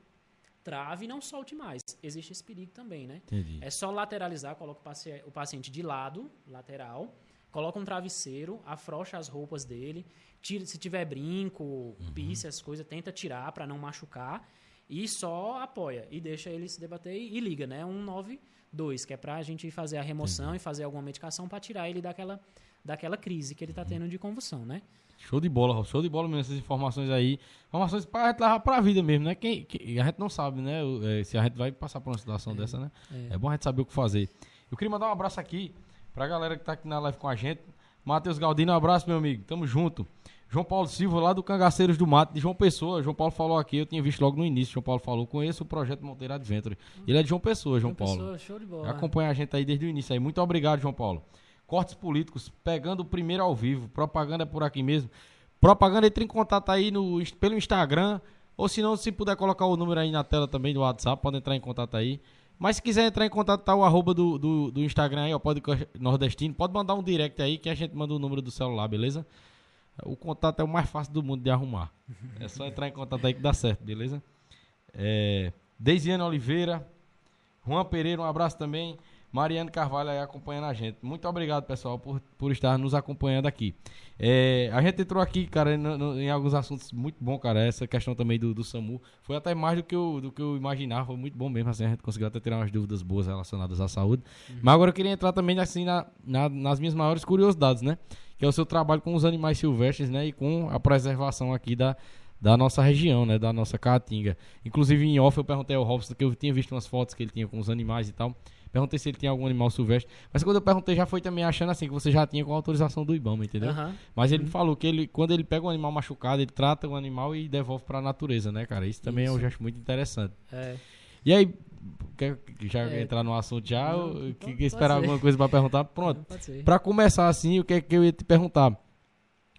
trave e não solte mais. Existe esse perigo também, né? Entendi. É só lateralizar, coloca o paci- o paciente de lado, lateral, coloca um travesseiro, afrouxa as roupas dele, tira, se tiver brinco, Uhum. pisse, essas coisas, tenta tirar para não machucar e só apoia e deixa ele se debater e, e liga, né? 192, que é pra gente fazer a remoção e fazer alguma medicação para tirar ele daquela daquela crise que ele Uhum. tá tendo de convulsão, né? Show de bola. Show de bola mesmo essas informações aí. Informações gente levar pra vida mesmo, né? Quem, quem- a gente não sabe, né? é, se a gente vai passar por uma situação dessa, né? É. bom a gente saber o que fazer. Eu queria mandar um abraço aqui pra galera que tá aqui na live com a gente. Matheus Galdino, um abraço, meu amigo. Tamo junto. João Paulo Silva, lá do Cangaceiros do Mato, de João Pessoa. João Paulo falou aqui, eu tinha visto logo no início. João Paulo falou, conheço o projeto Monteiro Adventure. Ele é de João Pessoa, João Uma Paulo. pessoa show de bola. Acompanha a gente aí desde o início aí. Muito obrigado, João Paulo. Cortes políticos, pegando o primeiro ao vivo. Propaganda é por aqui mesmo. Propaganda, entre em contato aí no, pelo Instagram. Ou se não, se puder colocar o número aí na tela também do WhatsApp, pode entrar em contato aí. Mas se quiser entrar em contato, tá o arroba do, do, do Instagram aí, ó, pode nordestino. Pode mandar um direct aí que a gente manda o número do celular, beleza? O contato é o mais fácil do mundo de arrumar. <laughs> É só entrar em contato aí que dá certo, beleza? É, Deisiane Oliveira, Juan Pereira, um abraço também. Mariane Carvalho aí acompanhando a gente. Muito obrigado, pessoal, por, por estar nos acompanhando aqui. É, a gente entrou aqui, cara, no- no- em alguns assuntos muito bom, cara. Essa questão também do, do SAMU foi até mais do que, eu, do que eu imaginava. Foi muito bom mesmo, assim, a gente conseguiu até tirar umas dúvidas boas relacionadas à saúde. Mas agora eu queria entrar também, assim, na, na- nas minhas maiores curiosidades, né? Que é o seu trabalho com os animais silvestres, né? E com a preservação aqui da, da nossa região, né? Da nossa caatinga. Inclusive, em off, eu perguntei ao Robson que eu tinha visto umas fotos que ele tinha com os animais e tal. Perguntei se ele tinha algum animal silvestre. Mas quando eu perguntei, já foi também achando assim, que você já tinha com autorização do IBAMA, entendeu? Aham. Mas ele falou que ele, quando ele pega um animal machucado, ele trata o animal e devolve pra natureza, né, cara? Isso também é um Isso. gesto muito interessante. É. E aí, quer já É. entrar no assunto já? Não, que, esperar alguma coisa pra perguntar? Pronto. Pra começar assim, o que é que eu ia te perguntar?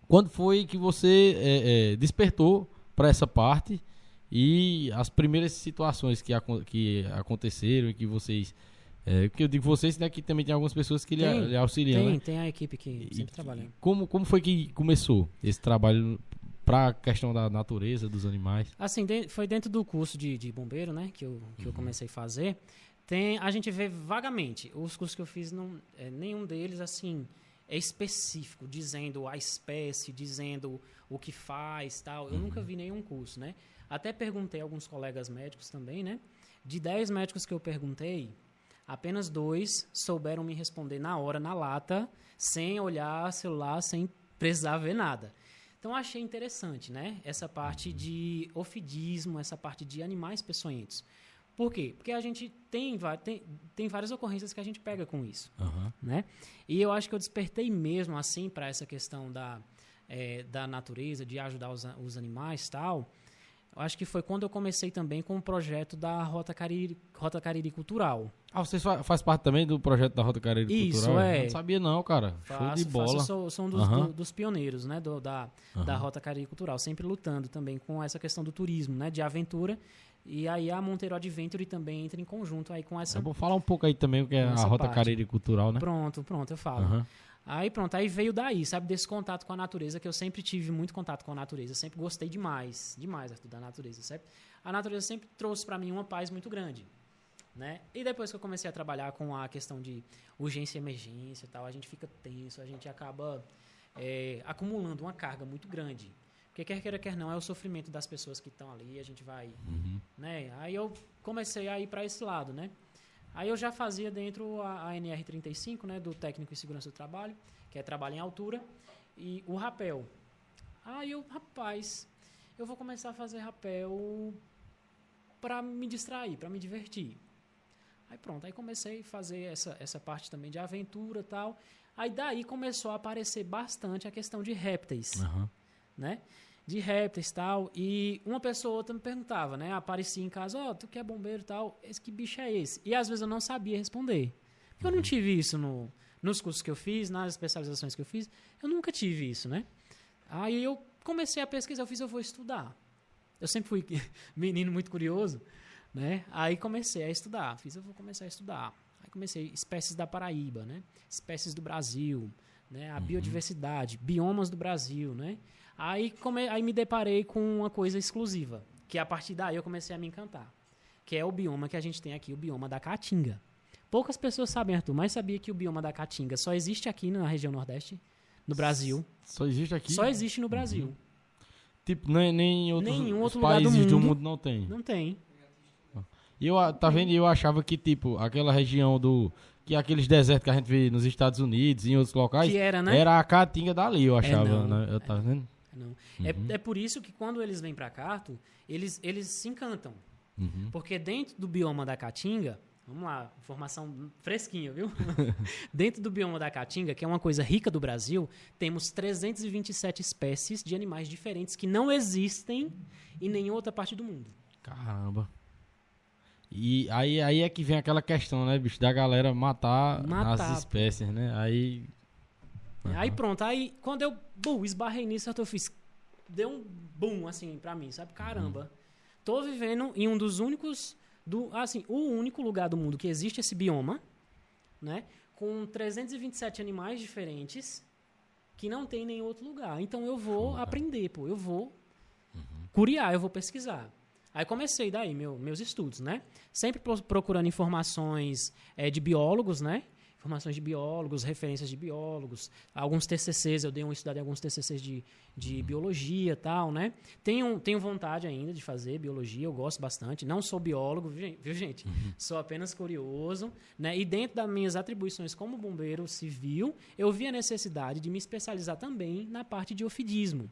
Quando foi que você é, é, despertou pra essa parte e as primeiras situações que, que aconteceram e que vocês. É, que eu digo vocês, né? Que também tem algumas pessoas que lhe, Tem, lhe auxiliam, Tem, né? tem a equipe que E- sempre trabalha. Como, como foi que começou esse trabalho para a questão da natureza, dos animais? Assim, de- foi dentro do curso de, de bombeiro, né, que eu, que eu comecei a fazer. Tem, a gente vê vagamente. Os cursos que eu fiz, não, é, nenhum deles, assim, é específico, dizendo a espécie, dizendo o que faz, tal. Eu nunca vi nenhum curso, né? Até perguntei a alguns colegas médicos também, né? De 10 médicos que eu perguntei, apenas dois souberam me responder na hora, na lata, sem olhar celular, sem precisar ver nada. Então achei interessante, né? Essa parte de ofidismo, essa parte de animais peçonhentos. Por quê? Porque a gente tem, tem, tem várias ocorrências que a gente pega com isso Aham. né? E eu acho que eu despertei mesmo assim para essa questão da, eh, da natureza, de ajudar os, os animais tal. Eu acho que foi quando eu comecei também com o projeto da Rota Cariri, Rota Cariri Cultural. Ah, vocês fa faz parte também do projeto da Rota Cariri Isso, Cultural? é. Eu Não sabia não, cara. Show Faço, de bola. faço, sou, sou um dos, Aham. do- dos pioneiros né, do- da, da Rota Cariri Cultural, sempre lutando também com essa questão do turismo, né, de aventura. E aí a Monteiro Adventure também entra em conjunto aí com essa Eu vou falar um pouco aí também o que é a Rota parte. Cariri Cultural, né? Pronto, pronto, eu falo. Aham. Aí pronto, aí veio daí, sabe, desse contato com a natureza, que eu sempre tive muito contato com a natureza, sempre gostei demais, demais Arthur, da natureza, certo? A natureza sempre trouxe para mim uma paz muito grande, né? E depois que eu comecei a trabalhar com a questão de urgência e emergência e tal, a gente fica tenso, a gente acaba é, acumulando uma carga muito grande. Porque quer queira, quer não, é o sofrimento das pessoas que estão ali, a gente vai, né? Aí eu comecei a ir para esse lado, né? Aí eu já fazia dentro a, a NR35, né, do técnico em segurança do trabalho, que é trabalho em altura, e o rapel. Aí eu, rapaz, eu vou começar a fazer rapel para me distrair, para me divertir. Aí pronto, aí comecei a fazer essa, essa parte também de aventura e tal. Aí daí começou a aparecer bastante a questão de répteis Aham. né? De répteis e tal. E uma pessoa ou outra me perguntava, né? Aparecia em casa, ó, tu que é bombeiro e tal, esse que bicho é esse? E às vezes eu não sabia responder. Porque eu não tive isso no, nos cursos que eu fiz, nas especializações que eu fiz, eu nunca tive isso, né? Aí eu comecei a pesquisar, eu fiz, eu vou estudar. Eu sempre fui <laughs> menino muito curioso, né? Aí comecei a estudar, fiz, eu vou começar a estudar. Aí comecei espécies da Paraíba, né? Espécies do Brasil, né? A biodiversidade, biomas do Brasil, né? Aí, come, aí me deparei com uma coisa exclusiva, que a partir daí eu comecei a me encantar, que é o bioma que a gente tem aqui, o bioma da Caatinga. Poucas pessoas sabem, Arthur, mas sabia que o bioma da Caatinga só existe aqui na região Nordeste, no Brasil. Só existe aqui? Só existe no Brasil. Tipo, nem, nem em outros Nenhum outro lugar do países do mundo. mundo não tem. Não tem. E eu, tá vendo? Eu achava que, tipo, aquela região do... Que é aqueles desertos que a gente vê nos Estados Unidos e em outros locais... Que era, né? Era a caatinga dali, eu achava, não. né? Eu tá vendo? Não. Uhum. É, é por isso que quando eles vêm para cá, Arthur, eles, eles se encantam. Uhum. Porque dentro do bioma da Caatinga, vamos lá, informação fresquinha, viu? <laughs> dentro do bioma da Caatinga, que é uma coisa rica do Brasil, temos 327 espécies de animais diferentes que não existem em nenhuma outra parte do mundo. Caramba. E aí, aí é que vem aquela questão, né, bicho? Da galera matar, Matar, as espécies, né? Aí... Aí pronto, aí quando eu bum, esbarrei nisso, eu fiz. Deu um boom assim pra mim, sabe? Caramba. Tô vivendo em um dos únicos. Do, assim, o único lugar do mundo que existe esse bioma, né? Com 327 animais diferentes que não tem em nenhum outro lugar. Então eu vou aprender, pô. Eu vou curiar, eu vou pesquisar. Aí comecei daí meu, meus estudos, né? Sempre pro- procurando informações eh, de biólogos, né? Informações de biólogos, referências de biólogos, alguns TCCs, eu dei uma estudada em alguns TCCs de, de biologia tal, né? Tenho, tenho vontade ainda de fazer biologia, eu gosto bastante. Não sou biólogo, viu, gen- viu, gente? Sou apenas curioso, né? E dentro das minhas atribuições como bombeiro civil, eu vi a necessidade de me especializar também na parte de ofidismo,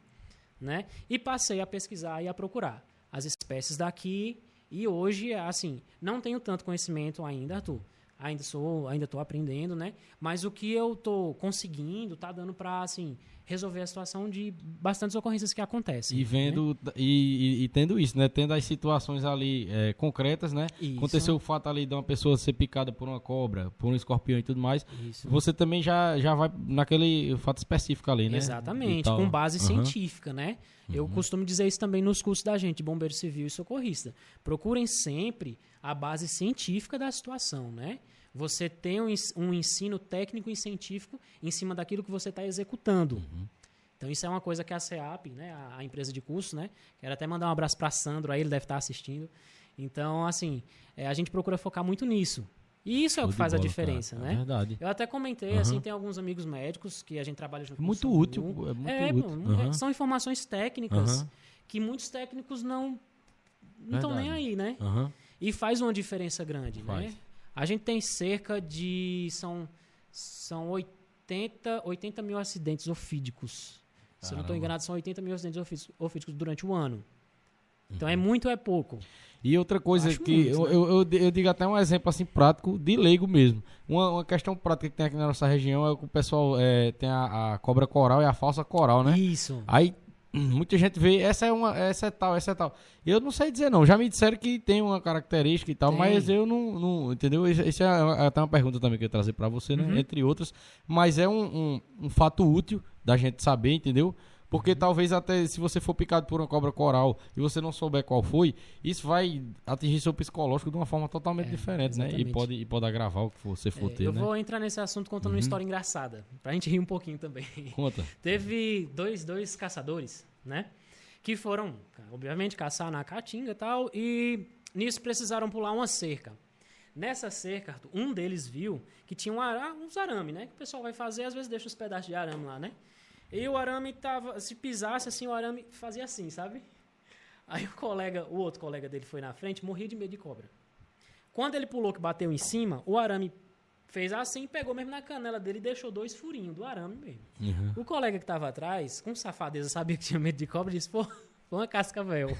né? E passei a pesquisar e a procurar as espécies daqui. E hoje, assim, não tenho tanto conhecimento ainda, Arthur. Ainda sou, ainda estou aprendendo, né? Mas o que eu estou conseguindo tá dando para assim resolver a situação de bastantes ocorrências que acontecem. E né? vendo e, e- e tendo isso, né? Tendo as situações ali é, concretas, né? Isso. Aconteceu o fato ali de uma pessoa ser picada por uma cobra, por um escorpião e tudo mais. Isso. Você também já, já vai naquele fato específico ali, né? Exatamente, com base Aham. científica, né? Eu costumo dizer isso também nos cursos da gente, bombeiro civil e socorrista. Procurem sempre a base científica da situação, né? Você tem um ens- ensino técnico e científico em cima daquilo que você está executando. Então isso é uma coisa que a CEAP, né, a, a empresa de curso, né, quero até mandar um abraço para Sandro, aí ele deve estar assistindo. Então, assim, é, a gente procura focar muito nisso. E isso é o que faz a bola, diferença, cara. né? É verdade. Eu até comentei, Aham. assim, tem alguns amigos médicos que a gente trabalha junto muito útil, é muito É, útil. Aham. São informações técnicas Aham. que muitos técnicos não estão nem aí, né? E faz uma diferença grande, né? A gente tem cerca de são são 80, 80 mil acidentes ofídicos. Se eu não estou Caramba. enganado, são 80 mil acidentes ofí- ofídicos durante o ano. Então é muito ou é pouco? E outra coisa Acho que muito, eu, né? eu, eu, eu digo até um exemplo assim prático de leigo mesmo. Uma, uma questão prática que tem aqui na nossa região é que o pessoal é, tem a, a cobra coral e a falsa coral, né? Isso. Aí muita gente vê, essa é uma, essa é tal, essa é tal. Eu não sei dizer não. Já me disseram que tem uma característica e tal, Tem. mas eu não, não entendeu? Isso, isso é até uma pergunta também que eu ia trazer pra você, né? Uhum. Entre outras, mas é um, um, um fato útil da gente saber, entendeu? Porque Uhum. talvez até se você for picado por uma cobra coral e você não souber qual foi, isso vai atingir seu psicológico de uma forma totalmente É, diferente, né? E exatamente. pode, e pode agravar o que você for É, ter, eu né? vou entrar nesse assunto contando Uhum. uma história engraçada, pra gente rir um pouquinho também. Conta. <laughs> Teve dois, dois caçadores, né? Que foram, obviamente, caçar na caatinga e tal, e nisso precisaram pular uma cerca. Nessa cerca, um deles viu que tinha um ara, uns arame, né? Que o pessoal vai fazer, às vezes deixa os pedaços de arame lá, né? E o arame tava, se pisasse assim, o arame fazia assim, sabe? Aí o colega, o outro colega dele foi na frente, morria de medo de cobra. Quando ele pulou que bateu em cima, o arame fez assim, pegou mesmo na canela dele e deixou dois furinhos do arame mesmo. Uhum. O colega que tava atrás, com safadeza, sabia que tinha medo de cobra, disse, pô, foi uma cascavel.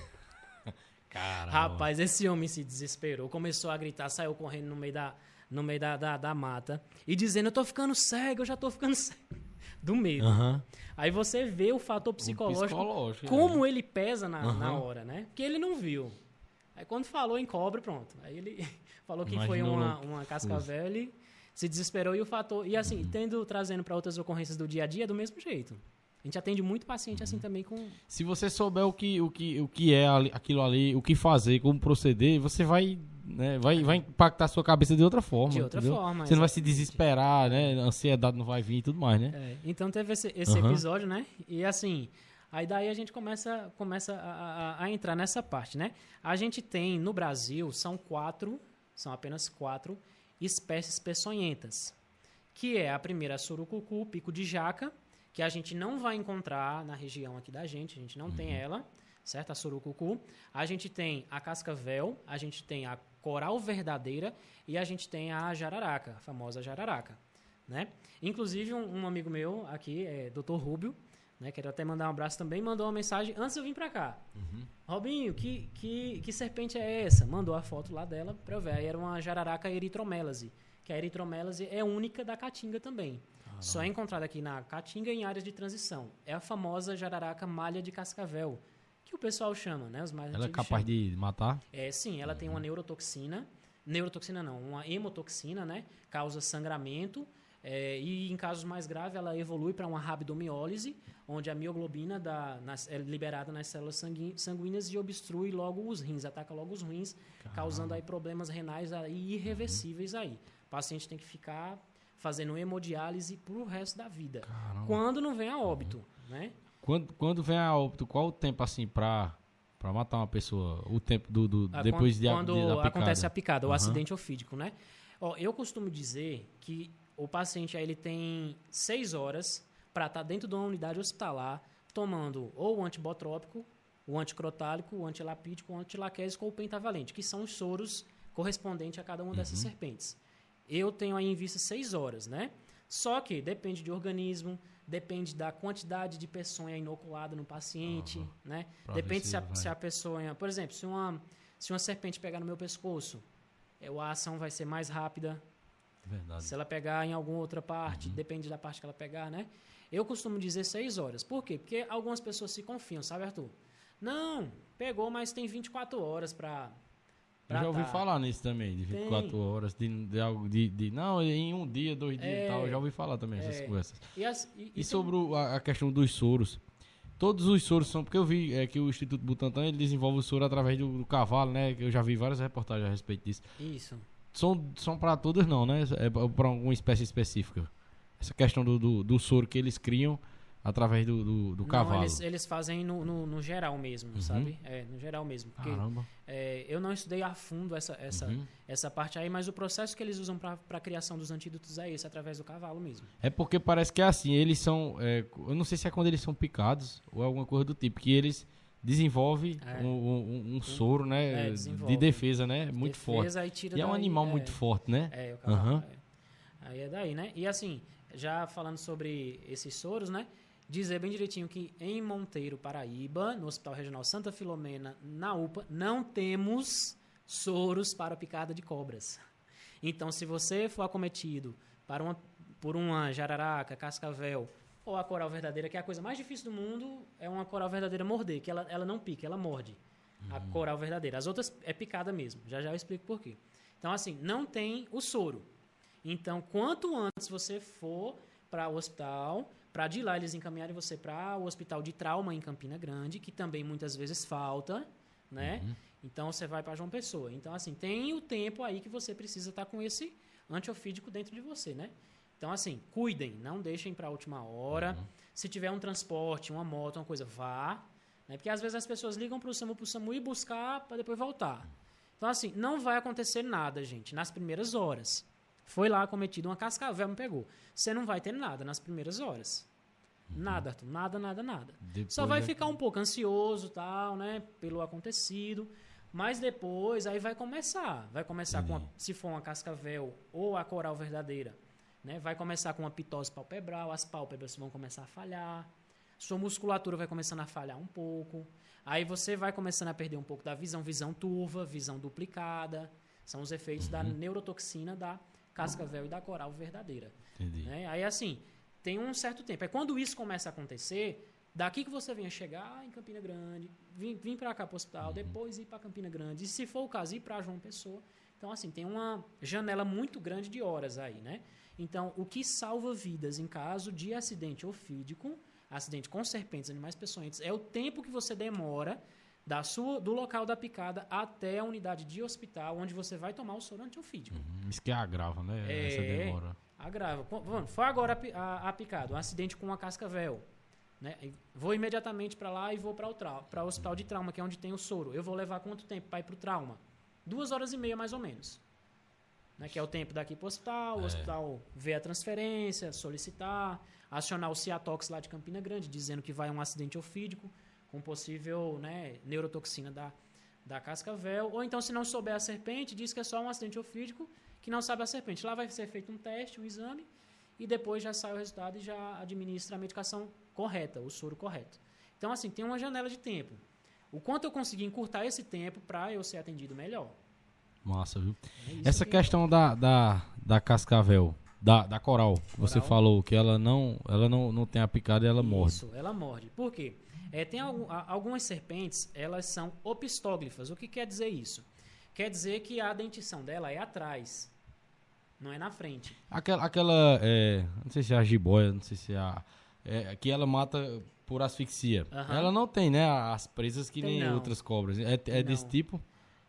<laughs> Caramba. Rapaz, esse homem se desesperou, começou a gritar, saiu correndo no meio da, no meio da, da, da mata e dizendo, eu tô ficando cego, eu já tô ficando <laughs> cego. Do medo. Aham. Aí você vê o fator psicológico, psicológico, como ele pesa na, Aham. na hora, né? Porque ele não viu. Aí quando falou em cobra, pronto. Aí ele <laughs> falou que foi Imaginou uma, logo. uma cascavel, ele se desesperou e o fator. E Uhum. assim, tendo, trazendo para outras ocorrências do dia a dia, é do mesmo jeito. A gente atende muito paciente Uhum. assim também com. Se você souber o que, o que, o que é ali- aquilo ali, o que fazer, como proceder, você vai, né, vai, vai impactar a sua cabeça de outra forma. De outra entendeu? forma, Você não vai se desesperar, né? A ansiedade não vai vir e tudo mais, né? É, então teve esse, esse Aham. episódio, né? E assim, aí daí a gente começa, começa a, a- a entrar nessa parte, né? A gente tem no Brasil, são quatro, são apenas quatro espécies peçonhentas. Que é a primeira a surucucu, pico de jaca, que a gente não vai encontrar na região aqui da gente, a gente não tem ela, certo? A surucucu. A gente tem a cascavel, a gente tem a coral verdadeira e a gente tem a jararaca, a famosa jararaca, né? Inclusive, um, um amigo meu aqui, é Dr. Rubio, né? Quero até mandar um abraço também, mandou uma mensagem antes de eu vir pra cá. Robinho, que, que, que serpente é essa? Mandou a foto lá dela pra eu ver. Aí era uma jararaca eritromélase, que a eritromélase é única da caatinga também. Só é encontrada aqui na caatinga em áreas de transição. É a famosa jararaca malha de cascavel, que o pessoal chama, né? Os mais Ela é capaz chamam. de matar? É, sim, ela tem uma neurotoxina. Neurotoxina não, uma hemotoxina, né? Causa sangramento. é, e em casos mais graves, ela evolui para uma rabdomiólise, onde a mioglobina da- nas- é liberada nas células sanguí- sanguíneas e obstrui logo os rins, ataca logo os rins, causando aí problemas renais aí irreversíveis aí. O paciente tem que ficar fazendo hemodiálise pro resto da vida. Caramba. Quando não vem a óbito, né? Quando, quando vem a óbito, qual o tempo assim pra, pra matar uma pessoa? O tempo do, do Ah, depois quando, de, a- quando de, da picada? acontece a picada, o Aham. acidente ofídico, né? Ó, eu costumo dizer que o paciente ele tem seis horas para estar dentro de uma unidade hospitalar tomando ou o antibotrópico, o anticrotálico, o antilapídico, o antilaquésico ou o pentavalente, que são os soros correspondentes a cada uma dessas Uhum. serpentes. Eu tenho aí em vista seis horas, né? Só que depende de organismo, depende da quantidade de peçonha inoculada no paciente, né? Pra ver Depende se a, vai. se a peçonha... Por exemplo, se uma, se uma serpente pegar no meu pescoço, é, a ação vai ser mais rápida. Verdade. Se ela pegar em alguma outra parte, Uhum. depende da parte que ela pegar, né? Eu costumo dizer seis horas. Por quê? Porque algumas pessoas se confiam, sabe, Arthur? Não, pegou, mas tem 24 horas para... Eu já ouvi falar nisso também, de 24 Tem. horas, de, de algo de, de- Não, em um dia, dois dias É. e tal. Eu já ouvi falar também essas É. coisas. E, as- e- e sobre o- a, a questão dos soros. Todos os soros são. Porque eu vi é, que o Instituto Butantan ele desenvolve o soro através do, do cavalo, né? Eu já vi várias reportagens a respeito disso. Isso. São, são para todas, não, né? É para alguma espécie específica. Essa questão do, do, do soro que eles criam através do, do, do Não, cavalo. eles, eles fazem no, no, no geral mesmo, Uhum. sabe? É, no geral mesmo. Porque Caramba. é, eu não estudei a fundo essa, essa, Uhum. essa parte aí, mas o processo que eles usam para a criação dos antídotos é esse, através do cavalo mesmo. É porque parece que é assim, eles são. é, eu não sei se é quando eles são picados ou alguma coisa do tipo, que eles desenvolvem É. um, um- um soro, né? É, de desenvolve. defesa, né? Muito forte. Defesa, aí tira E é um daí, animal é, muito forte, né? É, o cavalo. É. Aí é daí, né? E assim, já falando sobre esses soros, né? Dizer bem direitinho que em Monteiro, Paraíba, no Hospital Regional Santa Filomena, na UPA, não temos soros para picada de cobras. Então, se você for acometido para uma, por uma jararaca, cascavel ou a coral verdadeira, que é a coisa mais difícil do mundo, é uma coral verdadeira morder, que ela, ela não pica, ela morde. A coral verdadeira. As outras é picada mesmo. Já já eu explico por quê. Então, assim, não tem o soro. Então, quanto antes você for para o hospital, para de lá eles encaminharem você para o hospital de trauma em Campina Grande, que também muitas vezes falta, né? Então você vai para João Pessoa. Então, assim, tem o tempo aí que você precisa estar com esse antiofídico dentro de você, né? Então, assim, cuidem, não deixem para a última hora. Se tiver um transporte, uma moto, uma coisa, vá. Né? Porque às vezes as pessoas ligam para o SAMU, para o SAMU ir buscar para depois voltar. Então, assim, não vai acontecer nada, gente, nas primeiras horas. Foi lá cometido uma cascavel, me pegou. Você não vai ter nada nas primeiras horas. Nada, Arthur. Nada, nada, nada. Depois Só vai é- ficar um pouco ansioso, tal, né? Pelo acontecido. Mas depois aí vai começar. Vai começar com, a, se for uma cascavel ou a coral verdadeira, né? Vai começar com uma pitose palpebral, as pálpebras vão começar a falhar. Sua musculatura vai começando a falhar um pouco. Aí você vai começando a perder um pouco da visão, visão turva, visão duplicada. São os efeitos da neurotoxina da cascavel e da coral verdadeira. Entendi. né? Aí, assim, tem um certo tempo. É quando isso começa a acontecer, daqui que você venha chegar em Campina Grande, vir, vir para cá para o hospital, depois ir para Campina Grande, e se for o caso, ir para João Pessoa. Então, assim, tem uma janela muito grande de horas aí, né? Então, o que salva vidas em caso de acidente ofídico, acidente com serpentes, animais peçonhentos, é o tempo que você demora da sua, do local da picada até a unidade de hospital, onde você vai tomar o soro antiofídico. Uhum. Isso que agrava, né? É. Essa demora. Agrava. Mano, foi agora a, a, a picada, um acidente com uma cascavel. Né? Vou imediatamente para lá e vou para o, trau- hospital de trauma, que é onde tem o soro. Eu vou levar quanto tempo para ir para o trauma? Duas horas e meia, mais ou menos. Né? Que é o tempo daqui para o hospital, o hospital ver a transferência, solicitar, acionar o Ciatox lá de Campina Grande, dizendo que vai um acidente ofídico com possível né, neurotoxina da, da cascavel. Ou então, se não souber a serpente, diz que é só um acidente ofídico que não sabe a serpente. Lá vai ser feito um teste, um exame, e depois já sai o resultado e já administra a medicação correta, o soro correto. Então, assim, tem uma janela de tempo. O quanto eu conseguir encurtar esse tempo para eu ser atendido melhor. Massa, viu? É isso Essa que- questão da, da, da cascavel, da, da coral, que você Coral. falou que ela não, ela não, não tem a picada e ela morde. Isso, ela morde. Por quê? É, tem algum- algumas serpentes, elas são opistóglifas. O que quer dizer isso? Quer dizer que a dentição dela é atrás, não é na frente. Aquela, aquela é, não sei se é a jiboia, não sei se é a. é, que ela mata por asfixia. Aham. Ela não tem, né? As presas que Tem nem não. outras cobras. É, é Não. desse tipo?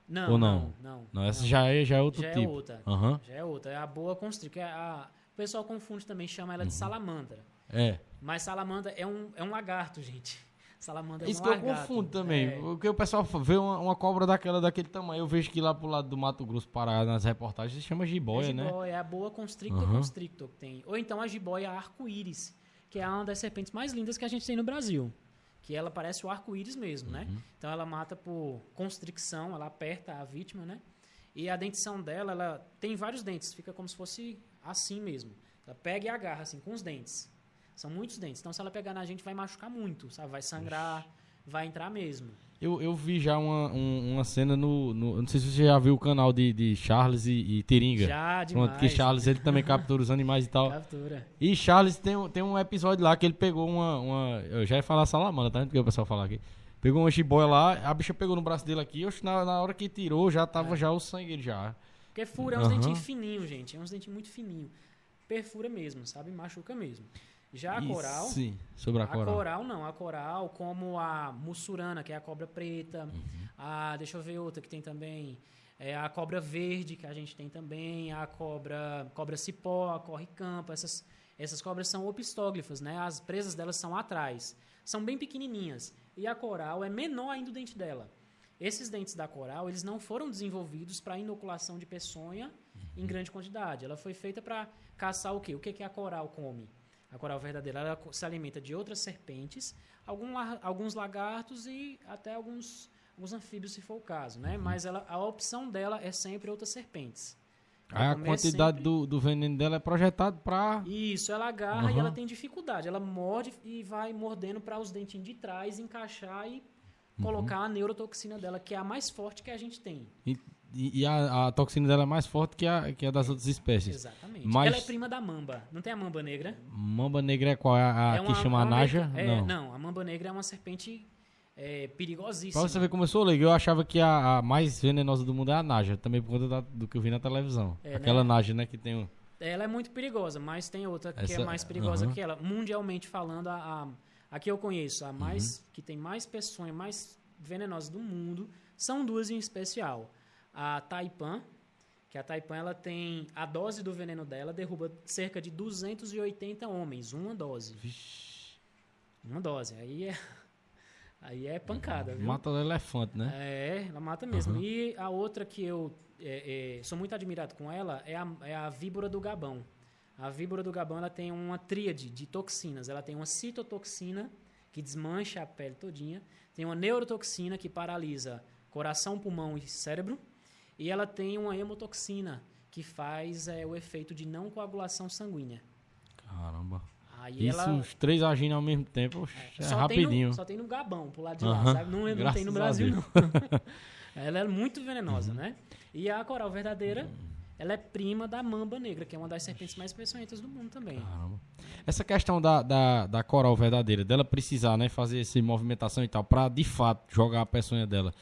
Não, Ou não, não? não. Não, essa já é, já é outro Já é tipo. outra. Aham. Já é outra. É a boa constrictor. É a- o pessoal confunde também, chama ela de Uhum. salamandra. É. Mas salamandra é um, é um lagarto, gente. Salamandra é Isso que eu confundo também. É. Porque o pessoal vê uma, uma cobra daquela, daquele tamanho. Eu vejo que lá pro lado do Mato Grosso, Pará, nas reportagens, se chama jiboia, é né? jiboia, é a boa constrictor Aham. constrictor que tem. Ou então a jiboia arco-íris, que é uma das serpentes mais lindas que a gente tem no Brasil. Que ela parece o arco-íris mesmo, né? Uhum. Então ela mata por constricção, ela aperta a vítima, né? E a dentição dela, ela tem vários dentes, fica como se fosse assim mesmo. Ela pega e agarra assim com os dentes. São muitos dentes. Então se ela pegar na gente vai machucar muito, sabe? Vai sangrar, vai entrar mesmo. Eu, eu vi já uma, um- uma cena no, no- Não sei se você já viu o canal de, de Charles e, e Tiringa. Já Pronto, demais. que Charles ele também captura os animais e tal. Captura. E Charles tem, um- tem um episódio lá que ele pegou uma. uma eu já ia falar salamandra, tá vendo o pessoal falar aqui? Pegou uma jiboia lá, a bicha pegou no braço dele aqui, oxe, na, na hora que tirou já tava É. já o sangue já. Porque fura é uns Aham. dentinhos fininhos, gente. É uns dentinhos muito fininhos. Perfura mesmo, sabe? Machuca mesmo. Já a coral. Sim, sobre a A coral. coral não, a coral, como a mussurana, que é a cobra preta. Uhum. A, deixa eu ver outra que tem também. É a cobra verde, que a gente tem também. A cobra, cobra cipó, a corre-campo. Essas, essas cobras são opistóglifas, né? As presas delas são atrás. São bem pequenininhas. E a coral é menor ainda o dente dela. Esses dentes da coral, eles não foram desenvolvidos para inoculação de peçonha em grande quantidade. Ela foi feita para caçar o quê? O que, que a coral come? A coral verdadeira ela se alimenta de outras serpentes, algum alguns lagartos e até alguns, alguns anfíbios, se for o caso. Né? Mas ela, a opção dela é sempre outras serpentes. Aí a quantidade sempre... do, do veneno dela é projetado para Isso, ela agarra uhum. e ela tem dificuldade. Ela morde e vai mordendo para os dentinhos de trás encaixar e uhum. colocar a neurotoxina dela, que é a mais forte que a gente tem. E, e a, a, toxina dela é mais forte que a, que a das outras espécies. Exatamente. Mas... Ela é prima da mamba. Não tem a mamba negra? Mamba negra é qual? A, a é uma, que chama a naja? É, não. não, a mamba negra é uma serpente é, perigosíssima. Pra você ver como eu sou leigo, eu achava que a, a, mais venenosa do mundo é a Naja, também por conta da, do que eu vi na televisão. É, Aquela né? Naja, né, que tem um... Ela é muito perigosa, mas tem outra que é Essa, é mais perigosa que ela. Mundialmente falando, a, a, a que eu conheço, a mais uhum. que tem mais peçonha, mais venenosa do mundo, são duas em especial. A Taipan, que a Taipan ela tem a dose do veneno dela derruba cerca de 280 homens, uma dose. Vixe. Uma dose. Aí é <laughs> Aí é pancada, viu? Mata o elefante, né? É, ela mata mesmo. Uhum. E a outra que eu é, é, sou muito admirado com ela é a, é a víbora do Gabão. A víbora do Gabão ela tem uma tríade de toxinas. Ela tem uma citotoxina, que desmancha a pele todinha. Tem uma neurotoxina, que paralisa coração, pulmão e cérebro. E ela tem uma hemotoxina, que faz é, o efeito de não coagulação sanguínea. Caramba. Aí Isso, ela... os três agindo ao mesmo tempo, é, é só rapidinho. Tem no, só tem no Gabão, pro lado de lá, sabe? Não, não tem no Brasil, não. <laughs> ela é muito venenosa, uhum. né? E a coral verdadeira, ela é prima da mamba negra, que é uma das serpentes mais peçonhentas do mundo também. Caramba. Essa questão da, da, da coral verdadeira, dela precisar né, fazer essa movimentação e tal, pra de fato jogar a peçonha dela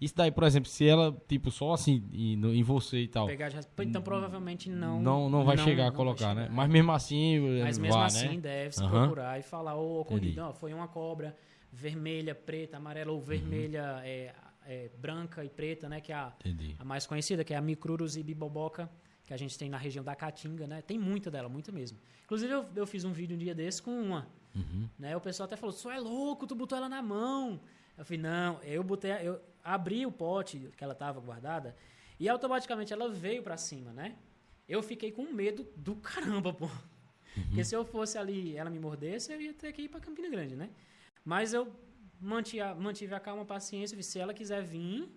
isso daí, por exemplo, se ela, tipo, só assim, no, em você e tal. Pegar então provavelmente não. Não, não vai não, chegar a colocar, né? Mas mesmo assim. Mas mesmo assim né? deve se uhum. procurar e falar, ô, oh, não, foi uma cobra vermelha, preta, amarela ou vermelha, uhum. é, é, branca e preta, né? Que é a, a mais conhecida, que é a Micrurus ibiboboca, que a gente tem na região da Caatinga, né? Tem muita dela, muita mesmo. Inclusive, eu, eu fiz um vídeo um dia desse com uma. Uhum. Né? O pessoal até falou, só é louco, tu botou ela na mão. Eu falei, não, eu botei, eu abri o pote que ela estava guardada e automaticamente ela veio para cima, né? Eu fiquei com medo do caramba, pô. Uhum. Porque se eu fosse ali ela me mordesse, eu ia ter que ir para Campina Grande, né? Mas eu mantive, mantive a calma, a paciência, se ela quiser vir,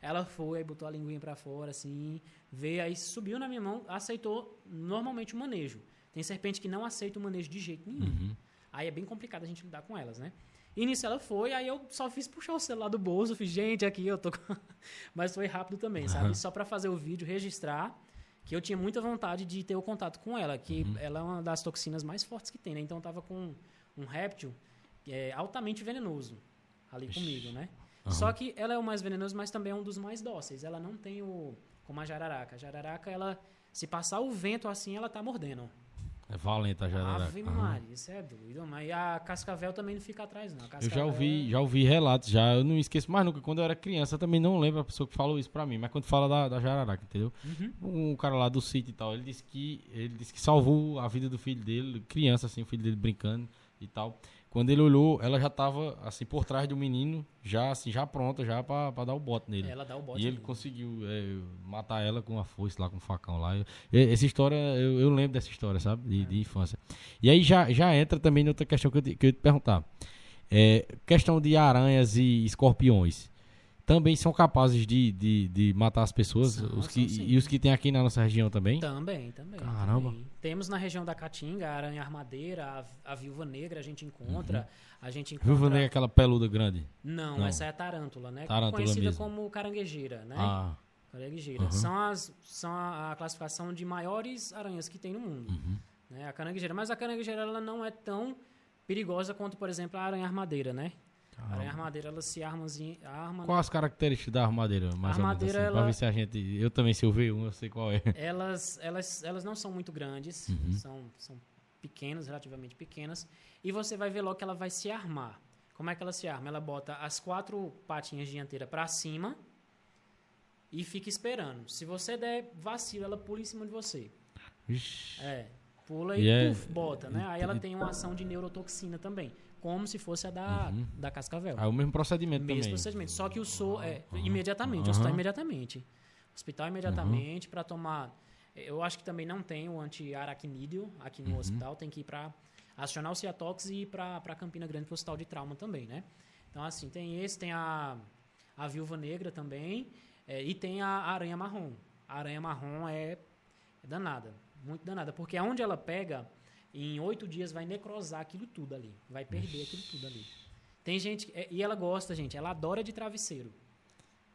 ela foi, aí botou a linguinha para fora, assim, veio, aí subiu na minha mão, aceitou normalmente o manejo. Tem serpente que não aceita o manejo de jeito nenhum. Uhum. Aí é bem complicado a gente lidar com elas, né? E nisso ela foi, aí eu só fiz puxar o celular do bolso, fiz, gente, aqui eu tô. <laughs> Mas foi rápido também, sabe? Uhum. Só para fazer o vídeo, registrar, que eu tinha muita vontade de ter o contato com ela, que uhum. ela é uma das toxinas mais fortes que tem, né? Então eu tava com um réptil é, altamente venenoso ali Ixi. comigo, né? Uhum. Só que ela é o mais venenoso, mas também é um dos mais dóceis. Ela não tem o. Como a jararaca. A jararaca, ela. Se passar o vento assim, ela tá mordendo. É valenta já. Ave né? Maria, isso é doido. Mas a cascavel também não fica atrás, não. Eu já ouvi, é... já ouvi relatos, já. Eu não esqueço mais nunca. Quando eu era criança, eu também não lembro a pessoa que falou isso pra mim. Mas quando fala da, da jararaca, entendeu? Uhum. Um cara lá do sítio e tal, ele disse que ele disse que salvou a vida do filho dele, criança assim, o filho dele brincando e tal. Quando ele olhou, ela já estava assim por trás do menino, já assim, já pronta, já para dar o bote nele. Ela dá o bote. E ele conseguiu é, matar ela com a foice lá, com o facão lá. Eu, essa história, eu, eu, lembro dessa história, sabe? De, é. de, infância. E aí já, já entra também noutra questão que eu, que eu ia te perguntar. É, questão de aranhas e escorpiões também são capazes de, de, de matar as pessoas são, os que, e os que tem aqui na nossa região também? Também, também. Caramba. Também. Temos na região da Caatinga a aranha armadeira, a, a viúva negra a gente encontra. Uhum. A gente encontra... Viúva negra é aquela peluda grande? Não, Não, essa é a tarântula, né? Tarântula Conhecida mesmo. como caranguejeira, né? Ah. Caranguejeira. Uhum. São, as, são a, a, classificação de maiores aranhas que tem no mundo. Uhum. Né? A caranguejeira. Mas a caranguejeira ela não é tão perigosa quanto, por exemplo, a aranha armadeira, né? A aranha armadeira, ela se arma, arma Qual as características da armadeira, mais a armadeira, assim, ela, ver se a gente... Eu também, se eu ver um, eu sei qual é. Elas, elas, elas não são muito grandes, uhum. são, são pequenas, relativamente pequenas, e você vai ver logo que ela vai se armar. Como é que ela se arma? Ela bota as quatro patinhas dianteiras para cima e fica esperando. Se você der vacilo, ela pula em cima de você. Ixi. É, pula e, e é... puff, bota, né? Aí ela tem uma ação de neurotoxina também como se fosse a da, uhum. da cascavel. É o mesmo procedimento mesmo também. procedimento. Só que o SO é uhum. imediatamente, uhum. hospital imediatamente. Hospital imediatamente para tomar. Eu acho que também não tem o anti-aracnídeo aqui no uhum. hospital, tem que ir para acionar o Ciatox e ir para Campina Grande para o hospital de trauma também, né? Então, assim, tem esse, tem a, a viúva negra também, é, e tem a aranha marrom. A aranha marrom é É danada, muito danada. Porque aonde ela pega, em oito dias vai necrosar aquilo tudo ali. Vai perder aquilo tudo ali. Tem gente. é, E ela gosta, gente. Ela adora de travesseiro.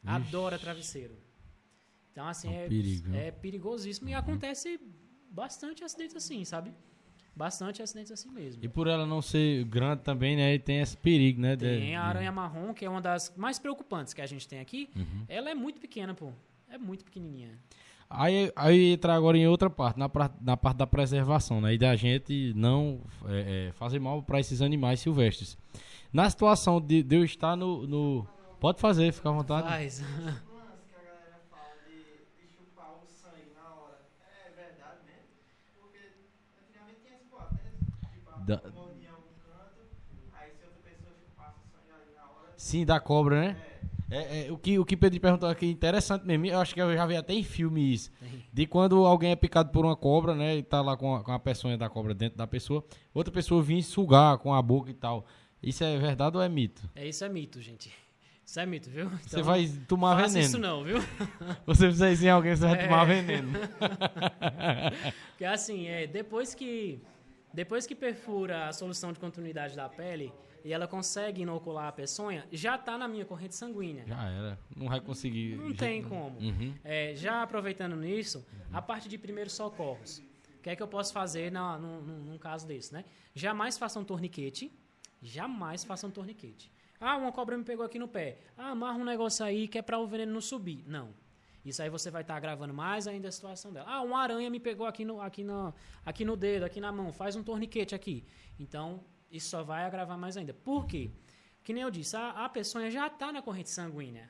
Adora travesseiro. Então, assim, É é, né? é perigosíssimo. E acontece bastante acidentes assim, sabe? Bastante acidentes assim mesmo. E por ela não ser grande também, né? Tem esse perigo, né? de- Tem a aranha marrom, que é uma das mais preocupantes que a gente tem aqui. Uhum. Ela é muito pequena, pô. É muito pequenininha. Aí, aí entrar agora em outra parte, na, pra- na parte da preservação, né? E da gente não é, é, fazer mal para esses animais silvestres. Na situação de, de eu estar no, no- Pode fazer, fica à vontade. Faz. lance <laughs> que a galera fala de, de chupar o sangue na hora, é verdade mesmo? Porque antigamente tinha esse boato, né? Da- mordia em algum canto, aí se outra pessoa chupasse o sangue ali na hora, Sim, da cobra, né? É, é, o, que, o que Pedro perguntou aqui é interessante mesmo. Eu acho que eu já vi até em filme isso. Tem. De quando alguém é picado por uma cobra, né? E tá lá com a, com a peçonha da cobra dentro da pessoa, outra pessoa vir sugar com a boca e tal. Isso é verdade ou é mito? É, isso é mito, gente. Isso é mito, viu? Você Então, vai tomar faça veneno. isso não, viu? <laughs> Você fizer isso em alguém, você vai É. tomar veneno. <laughs> Porque assim, é, depois que depois que perfura a solução de continuidade da pele e ela consegue inocular a peçonha, já tá na minha corrente sanguínea. Já era. Não vai conseguir. Não tem como. Uhum. É, já aproveitando nisso, a parte de primeiros socorros. O que é que eu posso fazer na, num, num- caso desse, né? Jamais faça um torniquete. Jamais faça um torniquete. Ah, uma cobra me pegou aqui no pé. Ah, amarra um negócio aí que é para o veneno não subir. Não. Isso aí você vai estar agravando mais ainda a situação dela. Ah, uma aranha me pegou aqui no, aqui, no, aqui no dedo, aqui na mão. Faz um torniquete aqui. Então, isso só vai agravar mais ainda. Por quê? Que nem eu disse, a, a peçonha já está na corrente sanguínea.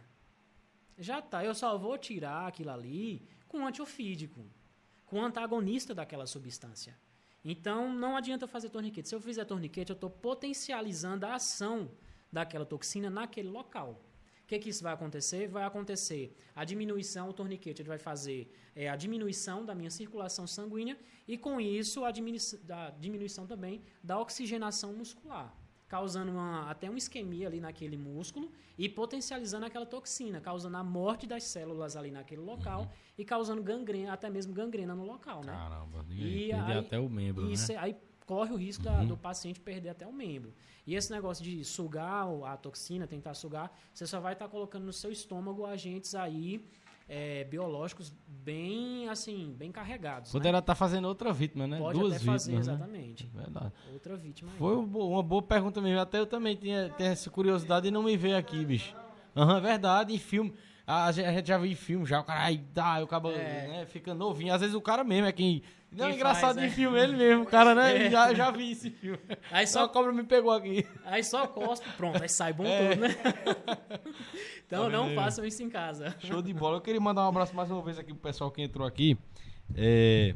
Já tá. Eu só vou tirar aquilo ali com antiofídico, com antagonista daquela substância. Então, não adianta fazer torniquete. Se eu fizer torniquete, eu estou potencializando a ação daquela toxina naquele local. O que, que isso vai acontecer? Vai acontecer a diminuição, o torniquete ele vai fazer é, a diminuição da minha circulação sanguínea e, com isso, a, diminu da diminuição também da oxigenação muscular causando uma- até uma isquemia ali naquele músculo e potencializando aquela toxina, causando a morte das células ali naquele local e causando gangrena, até mesmo gangrena no local, né? Caramba, E perder aí- até o membro, E né? isso é- aí corre o risco da- do paciente perder até o membro. E esse negócio de sugar a toxina, tentar sugar, você só vai estar colocando no seu estômago agentes aí é, biológicos bem assim, bem carregados. né? Poderá estar fazendo outra vítima, né? Pode Duas até fazer, vítimas, né? exatamente. Verdade. Outra vítima. Foi uma boa- uma boa pergunta mesmo. Até eu também tinha, tinha essa curiosidade e não me veio aqui, bicho. Aham, verdade. Em filme. A gente já viu em filme já, o cara aí dá, o cara É. né, fica novinho. Às vezes o cara mesmo é quem. Não, Quem engraçado faz, em né? filme, ele mesmo, o cara, né? <laughs> É. Já, já vi esse filme. Aí Só a cobra me pegou aqui. Aí só cospe, pronto, aí sai bom É. todo, né? <laughs> então Tá não aí? façam isso em casa. Show de bola. Eu queria mandar um abraço mais uma vez aqui pro pessoal que entrou aqui. É,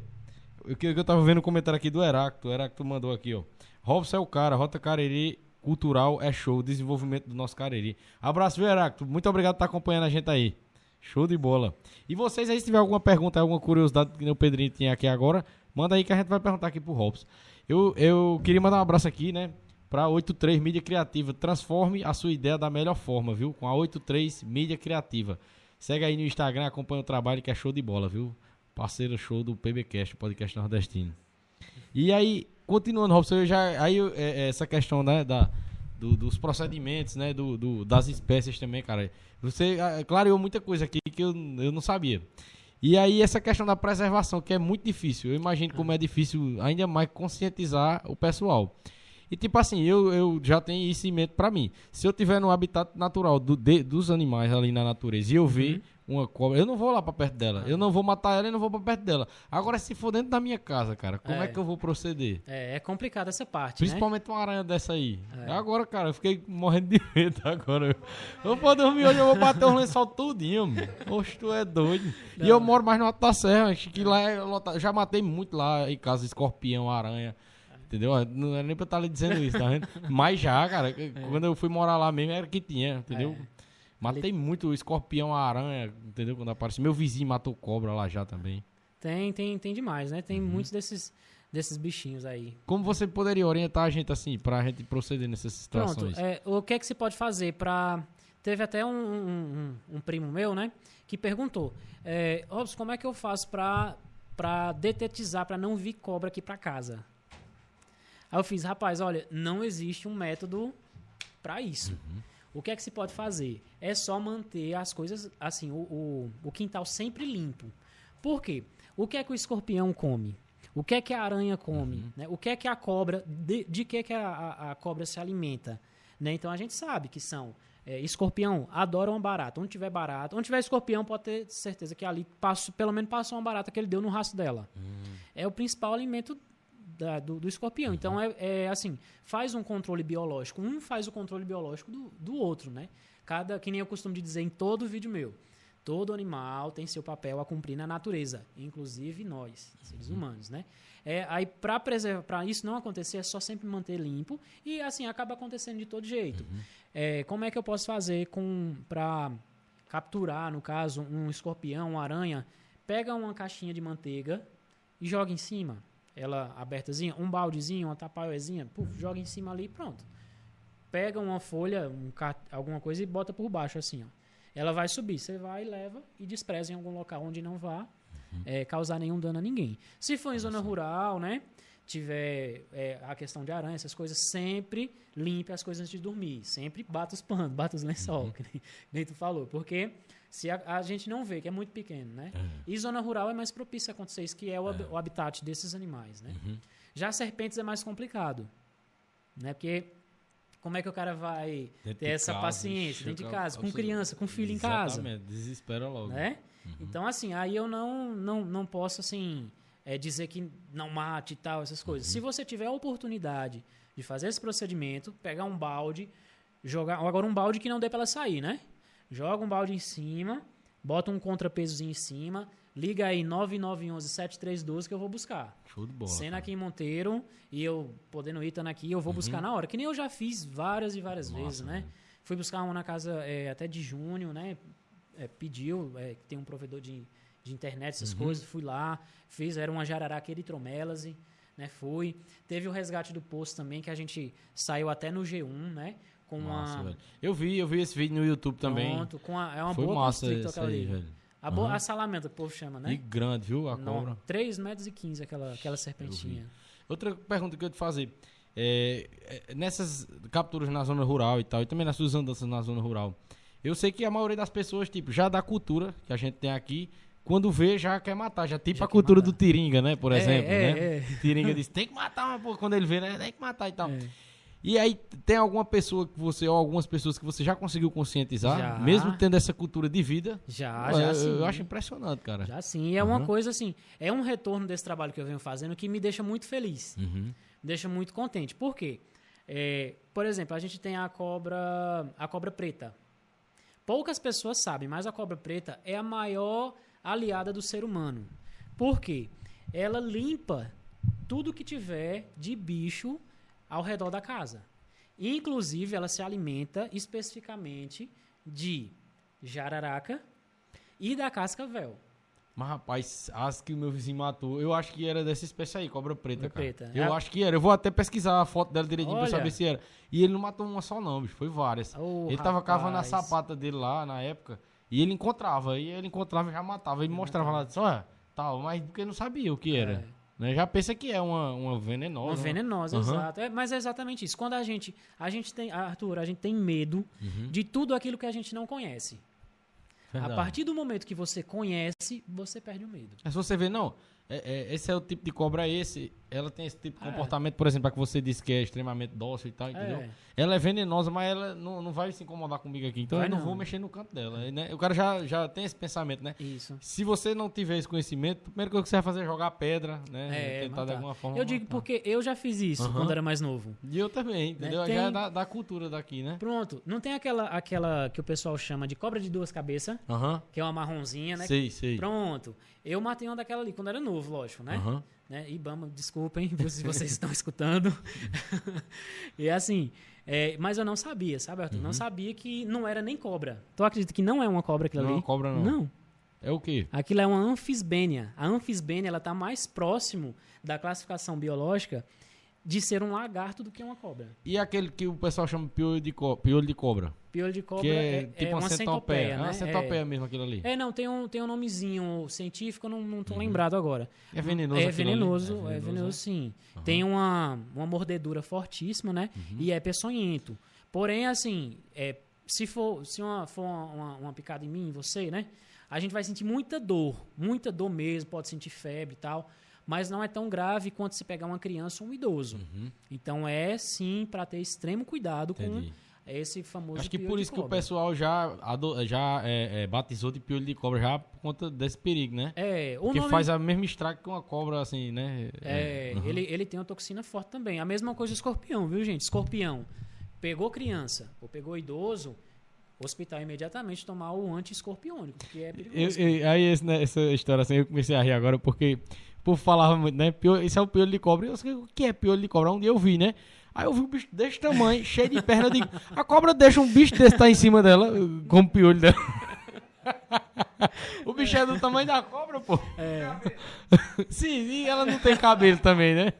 o que eu tava vendo o comentário aqui do Heracto. O Heracto mandou aqui, ó. Robson é o cara, Rota Cariri Cultural é show, desenvolvimento do nosso Cariri. Abraço, viu, Heracto? Muito obrigado por estar acompanhando a gente aí. Show de bola. E vocês aí, se tiver alguma pergunta, alguma curiosidade que o Pedrinho tinha aqui agora, manda aí que a gente vai perguntar aqui pro Robson. Eu, eu queria mandar um abraço aqui, né? Pra 83 Mídia Criativa. Transforme a sua ideia da melhor forma, viu? Com a 83 Mídia Criativa. Segue aí no Instagram, acompanha o trabalho que é show de bola, viu? Parceiro show do PBcast, podcast nordestino. E aí, continuando, Robson, eu já, aí é- é essa questão né, da, do- dos procedimentos, né, do, do- das espécies também, cara. Você ah, clareou muita coisa aqui que eu, eu não sabia. E aí, essa questão da preservação, que é muito difícil. Eu imagino como é difícil ainda mais conscientizar o pessoal. E tipo assim, eu, eu já tenho isso em mente pra mim. Se eu tiver no habitat natural do- de- dos animais ali na natureza e eu ver uma cobra, eu não vou lá pra perto dela. Eu não vou matar ela e não vou pra perto dela. Agora, se for dentro da minha casa, cara, como é, É. que eu vou proceder? É, é complicado essa parte, né? Principalmente uma aranha dessa aí. É. Agora, cara, eu fiquei morrendo de medo <laughs> agora. Eu vou dormir hoje, eu vou bater os lençol tudinho, mano. Oxe, tu é doido. E Não. eu moro mais no Alto da Serra, acho que lá é lotado. Já matei muito lá em casa, escorpião, aranha. Entendeu? Não é nem pra eu estar lhe dizendo isso, tá vendo? Mas já, cara, quando eu fui morar lá mesmo, era que tinha, entendeu? Matei muito escorpião, aranha, entendeu? Quando apareceu. Meu vizinho matou cobra lá já também. Tem, tem, tem demais, né? Uhum. Tem muitos desses, desses bichinhos aí. Como você poderia orientar a gente assim, pra gente proceder nessas situações? Pronto, é, o que é que se pode fazer para Teve até um, um- um- um primo meu, né? Que perguntou: é, Robson, como é que eu faço para para detetizar, para não vir cobra aqui para casa. Aí eu fiz, rapaz, olha, não existe um método para isso. O que é que se pode fazer? É só manter as coisas, assim, o, o, o quintal sempre limpo. Por quê? O que é que o escorpião come? O que é que a aranha come? né? O que é que a cobra, de, de que, que a, a- a cobra se alimenta? né? Então a gente sabe que são é, escorpião, adora uma barata. Onde tiver barata, onde tiver escorpião, pode ter certeza que ali passou, pelo menos passou uma barata que ele deu no rastro dela. É o principal alimento da- do, do escorpião. Então é, é assim, faz um controle biológico. Um faz o controle biológico do, do outro, né? Cada, que nem eu costumo de dizer em todo vídeo meu. Todo animal tem seu papel a cumprir na natureza, inclusive nós, seres humanos, né? É, aí para preservar, para isso não acontecer, é só sempre manter limpo e assim acaba acontecendo de todo jeito. É, como é que eu posso fazer com para capturar, no caso, um escorpião, uma aranha? Pega uma caixinha de manteiga e joga em cima, ela abertazinha, um baldezinho, uma tapauezinha, puf, joga em cima ali, e pronto. Pega uma folha, um alguma coisa e bota por baixo assim, ó. Ela vai subir, você vai, leva e despreza em algum local onde não vá é, causar nenhum dano a ninguém. Se for em zona rural, né? Tiver é, a questão de aranha, essas coisas, sempre limpe as coisas antes de dormir. Sempre bata os panos, bata os lençol, que nem, nem tu falou. Porque se a, a gente não vê, que é muito pequeno, né? E zona rural é mais propício a acontecer isso, que é o, hab- o habitat desses animais, né? Já serpentes é mais complicado, né? Porque como é que o cara vai Dentro ter de essa casa, paciência dentro de casa, com eu- criança, com filho em casa? Exatamente, desespera logo. né? Então, assim, aí eu não, não, não posso, assim, é, dizer que não mate e tal, essas coisas. Se você tiver a oportunidade de fazer esse procedimento, pegar um balde, jogar. Agora, um balde que não dê pra ela sair, né? Joga um balde em cima, bota um contrapesozinho em cima, liga aí 9911-7312 que eu vou buscar. Show de bola. Sendo aqui em Monteiro e eu podendo ir estando aqui, eu vou buscar na hora. Que nem eu já fiz várias e várias Massa, vezes, né? velho. Fui buscar uma na casa é, até de junho, né? É, pediu, é, que tem um provedor de, de internet, essas coisas. Fui lá, fiz, era uma jararaca eritromelase, né? Fui. Teve o resgate do poço também, que a gente saiu até no G1, né? Com Massa, uma. velho. Eu vi, eu vi esse vídeo no YouTube também. Pronto, com a, é uma Foi boa massa aquela aí, ali. velho. A salamenta, que o povo chama, né? E grande, viu? A cobra. 3 metros e 15 aquela, aquela serpentinha. Outra pergunta que eu ia te fazer. É, é, nessas capturas na zona rural e tal, e também nas suas andanças na zona rural, eu sei que a maioria das pessoas, tipo, já da cultura que a gente tem aqui, quando vê, já quer matar. Já tipo Já a cultura matar. do Tiringa, né? Por É, exemplo, é, né? é. Tiringa diz, tem que matar uma porra. Quando ele vê, né? Tem que matar e tal. E aí, tem alguma pessoa que você, ou algumas pessoas que você já conseguiu conscientizar, Já. mesmo tendo essa cultura de vida? Já, eu, já eu- sim. eu acho impressionante, cara. Já sim. E é uma coisa assim, é um retorno desse trabalho que eu venho fazendo que me deixa muito feliz. Uhum. Me deixa muito contente. Por quê? É, por exemplo, a gente tem a cobra, a cobra preta. Poucas pessoas sabem, mas a cobra preta é a maior aliada do ser humano. Por quê? Ela limpa tudo que tiver de bicho ao redor da casa. Inclusive, ela se alimenta especificamente de jararaca e da cascavel. Mas, rapaz, as que o meu vizinho matou, eu acho que era dessa espécie aí, cobra preta, Cobra cara. preta. Eu É. acho que era. Eu vou até pesquisar a foto dela direitinho pra Olha. saber se era. E ele não matou uma só não, bicho. Foi várias. Ô, ele tava cavando a rapaz. sapata dele lá, na época, e ele encontrava. E ele encontrava e já matava. Ele mostrava lá, disse, olha, tal, mas porque não sabia o que era. É. Né? Já pensa que é uma, uma venenosa. Uma né? venenosa, exato. É, mas é exatamente isso. Quando a gente, a gente tem, Arthur, a gente tem medo Uhum. de tudo aquilo que a gente não conhece. Verdade. A partir do momento que você conhece, você perde o medo. Mas se você vê, não, é- é- esse é o tipo de cobra esse, ela tem esse tipo de É. comportamento, por exemplo, a que você disse que é extremamente dócil e tal, entendeu? É. Ela é venenosa, mas ela não, não vai se incomodar comigo aqui, então Vai eu não, não. vou mexer no canto dela, né? O cara já, já tem esse pensamento, né? Isso. Se você não tiver esse conhecimento, a primeira coisa que você vai fazer é jogar pedra, né? É, Tentar de matar. alguma forma Eu digo matar. porque eu já fiz isso Aham. quando era mais novo. E eu também, entendeu? Né? Tem- Já é da, da cultura daqui, né? Pronto. Não tem aquela, aquela que o pessoal chama de cobra de duas cabeças, Aham. que é uma marronzinha, né? Sei, sei. Pronto. Eu matei uma daquela ali quando era novo, lógico, né? Aham. Né? Ibama, desculpem se vocês estão escutando. <laughs> e assim, é, mas eu não sabia, sabe, Arthur? Não sabia que não era nem cobra. Tu acredita que não é uma cobra aquilo Não é ali? uma cobra, não. Não. É o quê? Aquilo é uma anfisbênia. A anfisbênia, ela tá mais próximo da classificação biológica de ser um lagarto do que uma cobra. E aquele que o pessoal chama piolho de, co piolho de cobra? Piolho de cobra que é, é, tipo é uma, centopeia. É né? uma centopeia mesmo aquilo ali. É, é, não, tem um, tem um nomezinho científico, eu não, não Uhum. tô lembrado agora. É venenoso É aquilo ali? venenoso, é venenoso, sim. Tem uma, uma mordedura fortíssima, né? Uhum. E é peçonhento. Porém, assim, é, se for, se uma, for uma, uma, uma picada em mim, em você, né? A gente vai sentir muita dor, muita dor mesmo, pode sentir febre e tal. Mas não é tão grave quanto se pegar uma criança ou um idoso. Então é sim para ter extremo cuidado Uhum. Entendi. com esse famoso Acho que por isso que o pessoal já, já é, é, batizou de piolho de cobra já por conta desse perigo, né? É, o Porque nome faz a mesma estrago que uma cobra, assim, né? É, uhum. ele, ele tem uma toxina forte também. A mesma coisa do escorpião, viu, gente? Escorpião. Pegou criança ou pegou idoso, hospital imediatamente tomar o anti-escorpiônico, que é Eu- perigoso. eu- aí esse, né, essa história assim, eu comecei a rir agora porque povo falava muito, né? Isso é o piolho de cobra. Eu sei o que é piolho de cobra. Um dia eu vi, né? Aí eu vi um bicho desse tamanho, <laughs> cheio de perna. Eu digo, a cobra deixa um bicho desse tá em cima dela, como piolho dela. <laughs> o bicho é do tamanho da cobra, pô. Sim, e ela não tem cabelo também, né?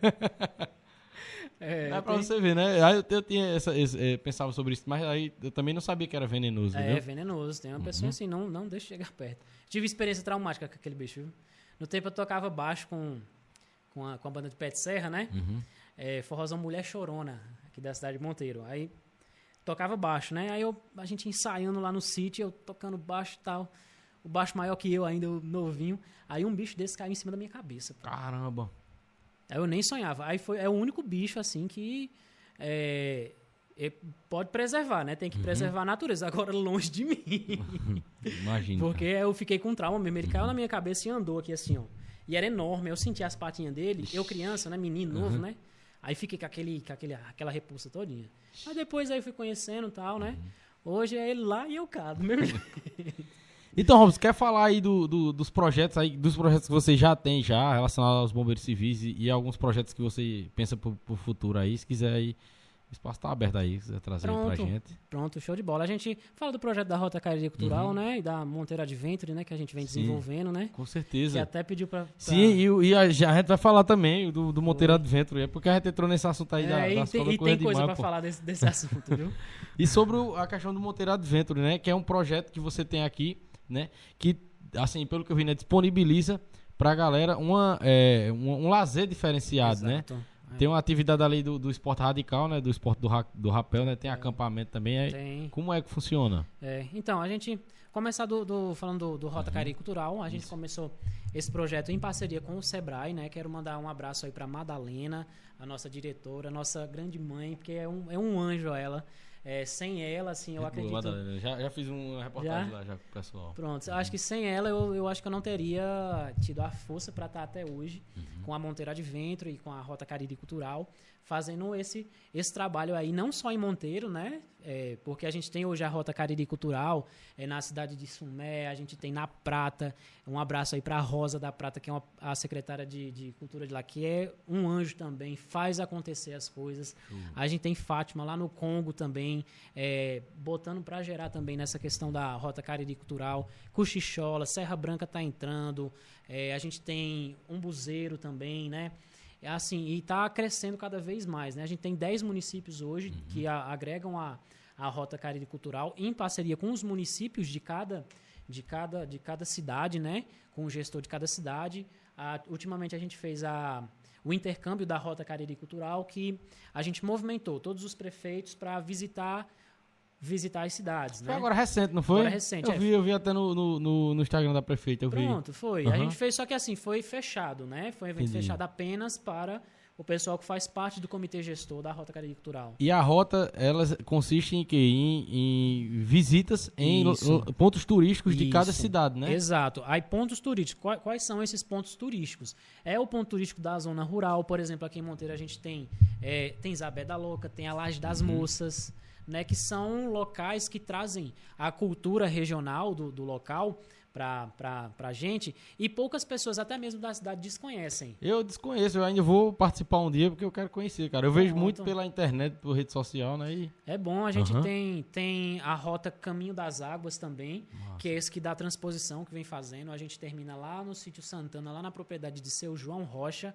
É, Dá pra tem- você ver, né? Aí eu, eu tinha essa, esse- eh, pensava sobre isso, mas aí eu também não sabia que era venenoso, é entendeu? venenoso. Tem uma Uhum. pessoa assim, não, não deixa chegar perto. Tive experiência traumática com aquele bicho, viu? No tempo eu tocava baixo com, com, a, com a banda de pé de serra, né? Uhum. é, forrozão Mulher Chorona, aqui da cidade de Monteiro. Aí tocava baixo, né? Aí eu, a gente ensaiando lá no sítio, eu tocando baixo e tal. O baixo maior que eu, ainda novinho. Aí um bicho desse caiu em cima da minha cabeça. pô. Caramba. Aí eu nem sonhava. Aí foi, é o único bicho, assim, que é, pode preservar, né? Tem que preservar a natureza. Agora, longe de mim. Imagina. Porque eu fiquei com trauma mesmo. Ele caiu na minha cabeça e andou aqui assim, ó. E era enorme. Eu senti as patinhas dele. Eu criança, né? Menino novo, né? Aí fiquei com, aquele, com aquele, aquela repulsa todinha. Aí depois aí fui conhecendo e tal, né? Hoje é ele lá e eu cá, do mesmo <laughs> jeito. Então, Robson, quer falar aí do, do- dos projetos aí, dos projetos que você já tem já relacionados aos bombeiros civis e, e alguns projetos que você pensa pro, pro futuro aí, se quiser aí, o espaço tá aberto aí, se quiser trazer aí pra Pronto. gente. Pronto, show de bola. A gente fala do projeto da Rota Cariri Cultural, né? E da Monteiro Adventure, né? Que a gente vem Sim. desenvolvendo, né? Com Que certeza. até pediu pra... pra- Sim, e, e a, a gente vai falar também do, do Monteiro Adventure, é porque a gente entrou nesse assunto aí da, É, e das tem, e tem coisa pô. falar desse, desse assunto, viu? <laughs> E sobre a questão do Monteiro Adventure, né? Que é um projeto que você tem aqui, né? Que, assim, pelo que eu vi, né, disponibiliza pra galera uma, é, um, um lazer diferenciado, né? Exato. É. Tem uma atividade ali do, do esporte radical, né? Do esporte do, ra- do rapel, né? Tem acampamento também. É, Tem. Como é que funciona? É, então, a gente começar do, do- falando do, do Uhum. Rota Cari Cultural, a gente começou esse projeto em parceria com o Sebrae, né? Quero mandar um abraço aí pra Madalena, a nossa diretora, a nossa grande mãe, porque é um, é um anjo ela. É, sem ela, assim, eu acredito. Madalena. Já, já fiz uma reportagem Já? lá já com o pessoal. Pronto, eu acho que sem ela eu, eu acho que eu não teria tido a força para estar até hoje com a Monteiro Adventure e com a Rota Cariri Cultural fazendo esse, esse trabalho aí, não só em Monteiro, né? É, porque a gente tem hoje a Rota Cariri Cultural é, na cidade de Sumé, a gente tem na Prata, um abraço aí para a Rosa da Prata, que é uma, a secretária de, de Cultura de lá, que é um anjo também, faz acontecer as coisas. A gente tem Fátima lá no Congo também, é, botando para gerar também nessa questão da Rota Cariri Cultural. Cochichola, Serra Branca está entrando, é, a gente tem um buzeiro também, né? É assim, e está crescendo cada vez mais, né? A gente tem 10 municípios hoje que a- agregam a, a Rota Cariri Cultural em parceria com os municípios de cada, de cada, de cada cidade, né? Com o gestor de cada cidade. A- ultimamente a gente fez a, o intercâmbio da Rota Cariri Cultural, que a gente movimentou todos os prefeitos para visitar visitar as cidades, né? Foi agora recente, não foi? Agora recente, Eu é. vi, eu vi até no, no, no- Instagram da prefeita, eu vi. Pronto, foi. A Aham. gente fez, só que assim, foi fechado, né? Foi um evento Entendi. fechado apenas para o pessoal que faz parte do comitê gestor da Rota Cariri Cultural. E a rota, ela consiste em quê? Em, em visitas em Isso. pontos turísticos de cada Isso. cidade, né? Exato. Aí, pontos turísticos. Qua- Quais, são esses pontos turísticos? É o ponto turístico da zona rural, por exemplo, aqui em Monteiro a gente tem, é, tem Zabé da Louca, tem a Laje das Uhum. Moças, né? Que são locais que trazem a cultura regional do, do local para a gente e poucas pessoas, até mesmo da cidade, desconhecem. Eu desconheço, eu ainda vou participar um dia porque eu quero conhecer, cara. Eu vejo Pronto. muito pela internet, por rede social, né? E É bom, a gente Aham. tem, tem a rota Caminho das Águas também, que é esse que dá a transposição que vem fazendo. A gente termina lá no sítio Santana, lá na propriedade de seu João Rocha,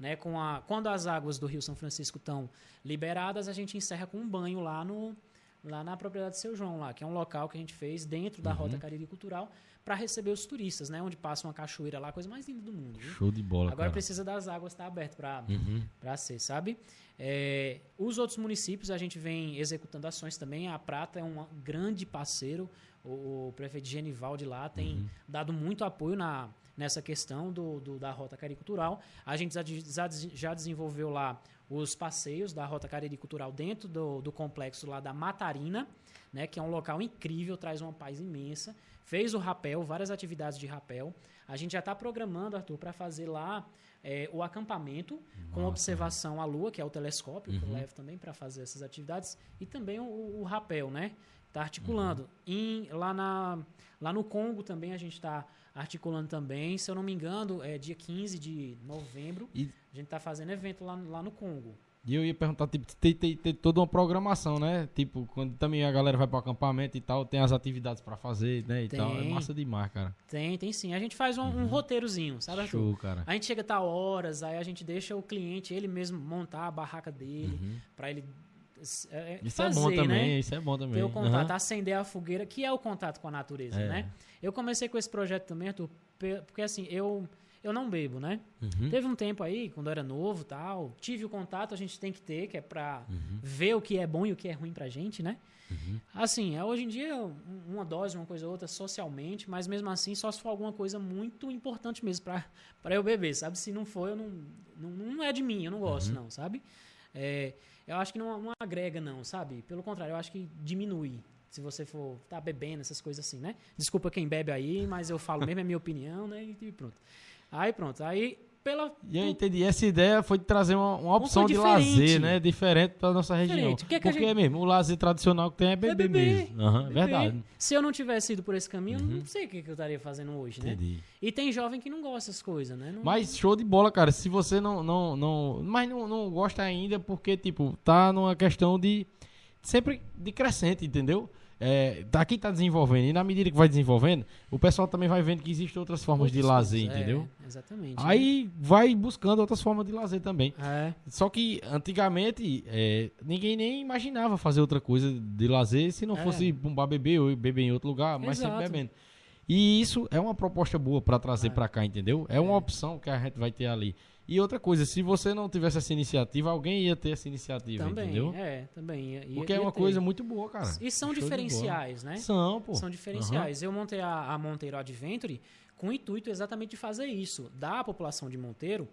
né? Com a, quando as águas do Rio São Francisco estão liberadas, a gente encerra com um banho lá no lá na propriedade do Seu João, lá, que é um local que a gente fez dentro da Rota Cariri Cultural para receber os turistas, né? Onde passa uma cachoeira lá, a coisa mais linda do mundo. viu? Show de bola, Agora cara. precisa das águas estar aberto para Uhum. para ser, sabe? É, os outros municípios a gente vem executando ações também. A Prata é um grande parceiro. O, o prefeito Genival de lá tem Uhum. dado muito apoio na, nessa questão do, do- da Rota Caricultural. A gente já, já, desenvolveu lá os passeios da Rota Caricultural dentro do, do complexo lá da Matarina, né, que é um local incrível, traz uma paz imensa. Fez o rapel, várias atividades de rapel. A gente já está programando, Arthur, para fazer lá é, o acampamento com observação à Lua, que é o telescópio, que eu levo também para fazer essas atividades, e também o, o rapel, né? Está articulando. Em- lá, na, lá no Congo também a gente está articulando também. Se eu não me engano, é dia 15 de novembro. E- A gente está fazendo evento lá, lá no Congo. E eu ia perguntar, tipo, tem, tem, tem toda uma programação, né? Tipo, quando também a galera vai pro acampamento e tal, tem as atividades pra fazer, né? E Tem. tal. É massa demais, cara. Tem, tem sim. A gente faz um, um roteirozinho, sabe, Arthur? Show, cara. A gente chega a tal horas, aí a gente deixa o cliente ele mesmo montar a barraca dele, para ele é, Uhum. Isso fazer, é bom também, né? isso é bom também. Ter o contato, Aham. acender a fogueira, que é o contato com a natureza, É. né? Eu comecei com esse projeto também, Arthur, porque assim, eu, eu não bebo, né? Uhum. Teve um tempo aí, quando eu era novo tal, tive o contato, a gente tem que ter, que é pra Uhum. ver o que é bom e o que é ruim pra gente, né? Assim, é, hoje em dia, um- uma dose, uma coisa ou outra, socialmente, mas mesmo assim, só se for alguma coisa muito importante mesmo pra, pra eu beber, sabe? Se não for, eu não, não, não é de mim, eu não gosto, Uhum. não, sabe? É, eu acho que não, não agrega, não, sabe? Pelo contrário, eu acho que diminui. Se você for tá bebendo, essas coisas assim, né? Desculpa quem bebe aí, mas eu falo mesmo, é minha opinião, né? E pronto. Aí pronto. Aí, pela. E eu entendi, essa ideia foi de trazer uma, uma opção de lazer, né? Diferente pra nossa região. Que é que Porque gente- é mesmo, o lazer tradicional que tem é beber, mesmo. Aham, beber. verdade. Uhum. Se eu não tivesse ido por esse caminho, eu não sei o que, que eu estaria fazendo hoje, né? Entendi. E tem jovem que não gosta dessas coisas, né? Não- Mas show de bola, cara. Se você não. não, não mas não, não gosta ainda, porque, tipo, tá numa questão de. Sempre de crescente, entendeu? É, daqui tá desenvolvendo. E na medida que vai desenvolvendo, o pessoal também vai vendo que existem outras formas de Outras lazer, coisas, é, entendeu? exatamente. Aí vai buscando outras formas de lazer também. É, Só que antigamente é, ninguém nem imaginava fazer outra coisa de lazer se não É. fosse um bar beber ou beber em outro lugar, mas sempre Exato. bebendo. E isso é uma proposta boa pra trazer É. pra cá, entendeu? É uma opção que a gente vai ter ali. E outra coisa, se você não tivesse essa iniciativa, alguém ia ter essa iniciativa, também, entendeu? é, também. ia- ia- Porque é ia uma ter. coisa muito boa, cara. E são Show diferenciais, né? São, pô. São diferenciais. Eu montei a, a Monteiro Adventure com o intuito exatamente de fazer isso. Dar à população de Monteiro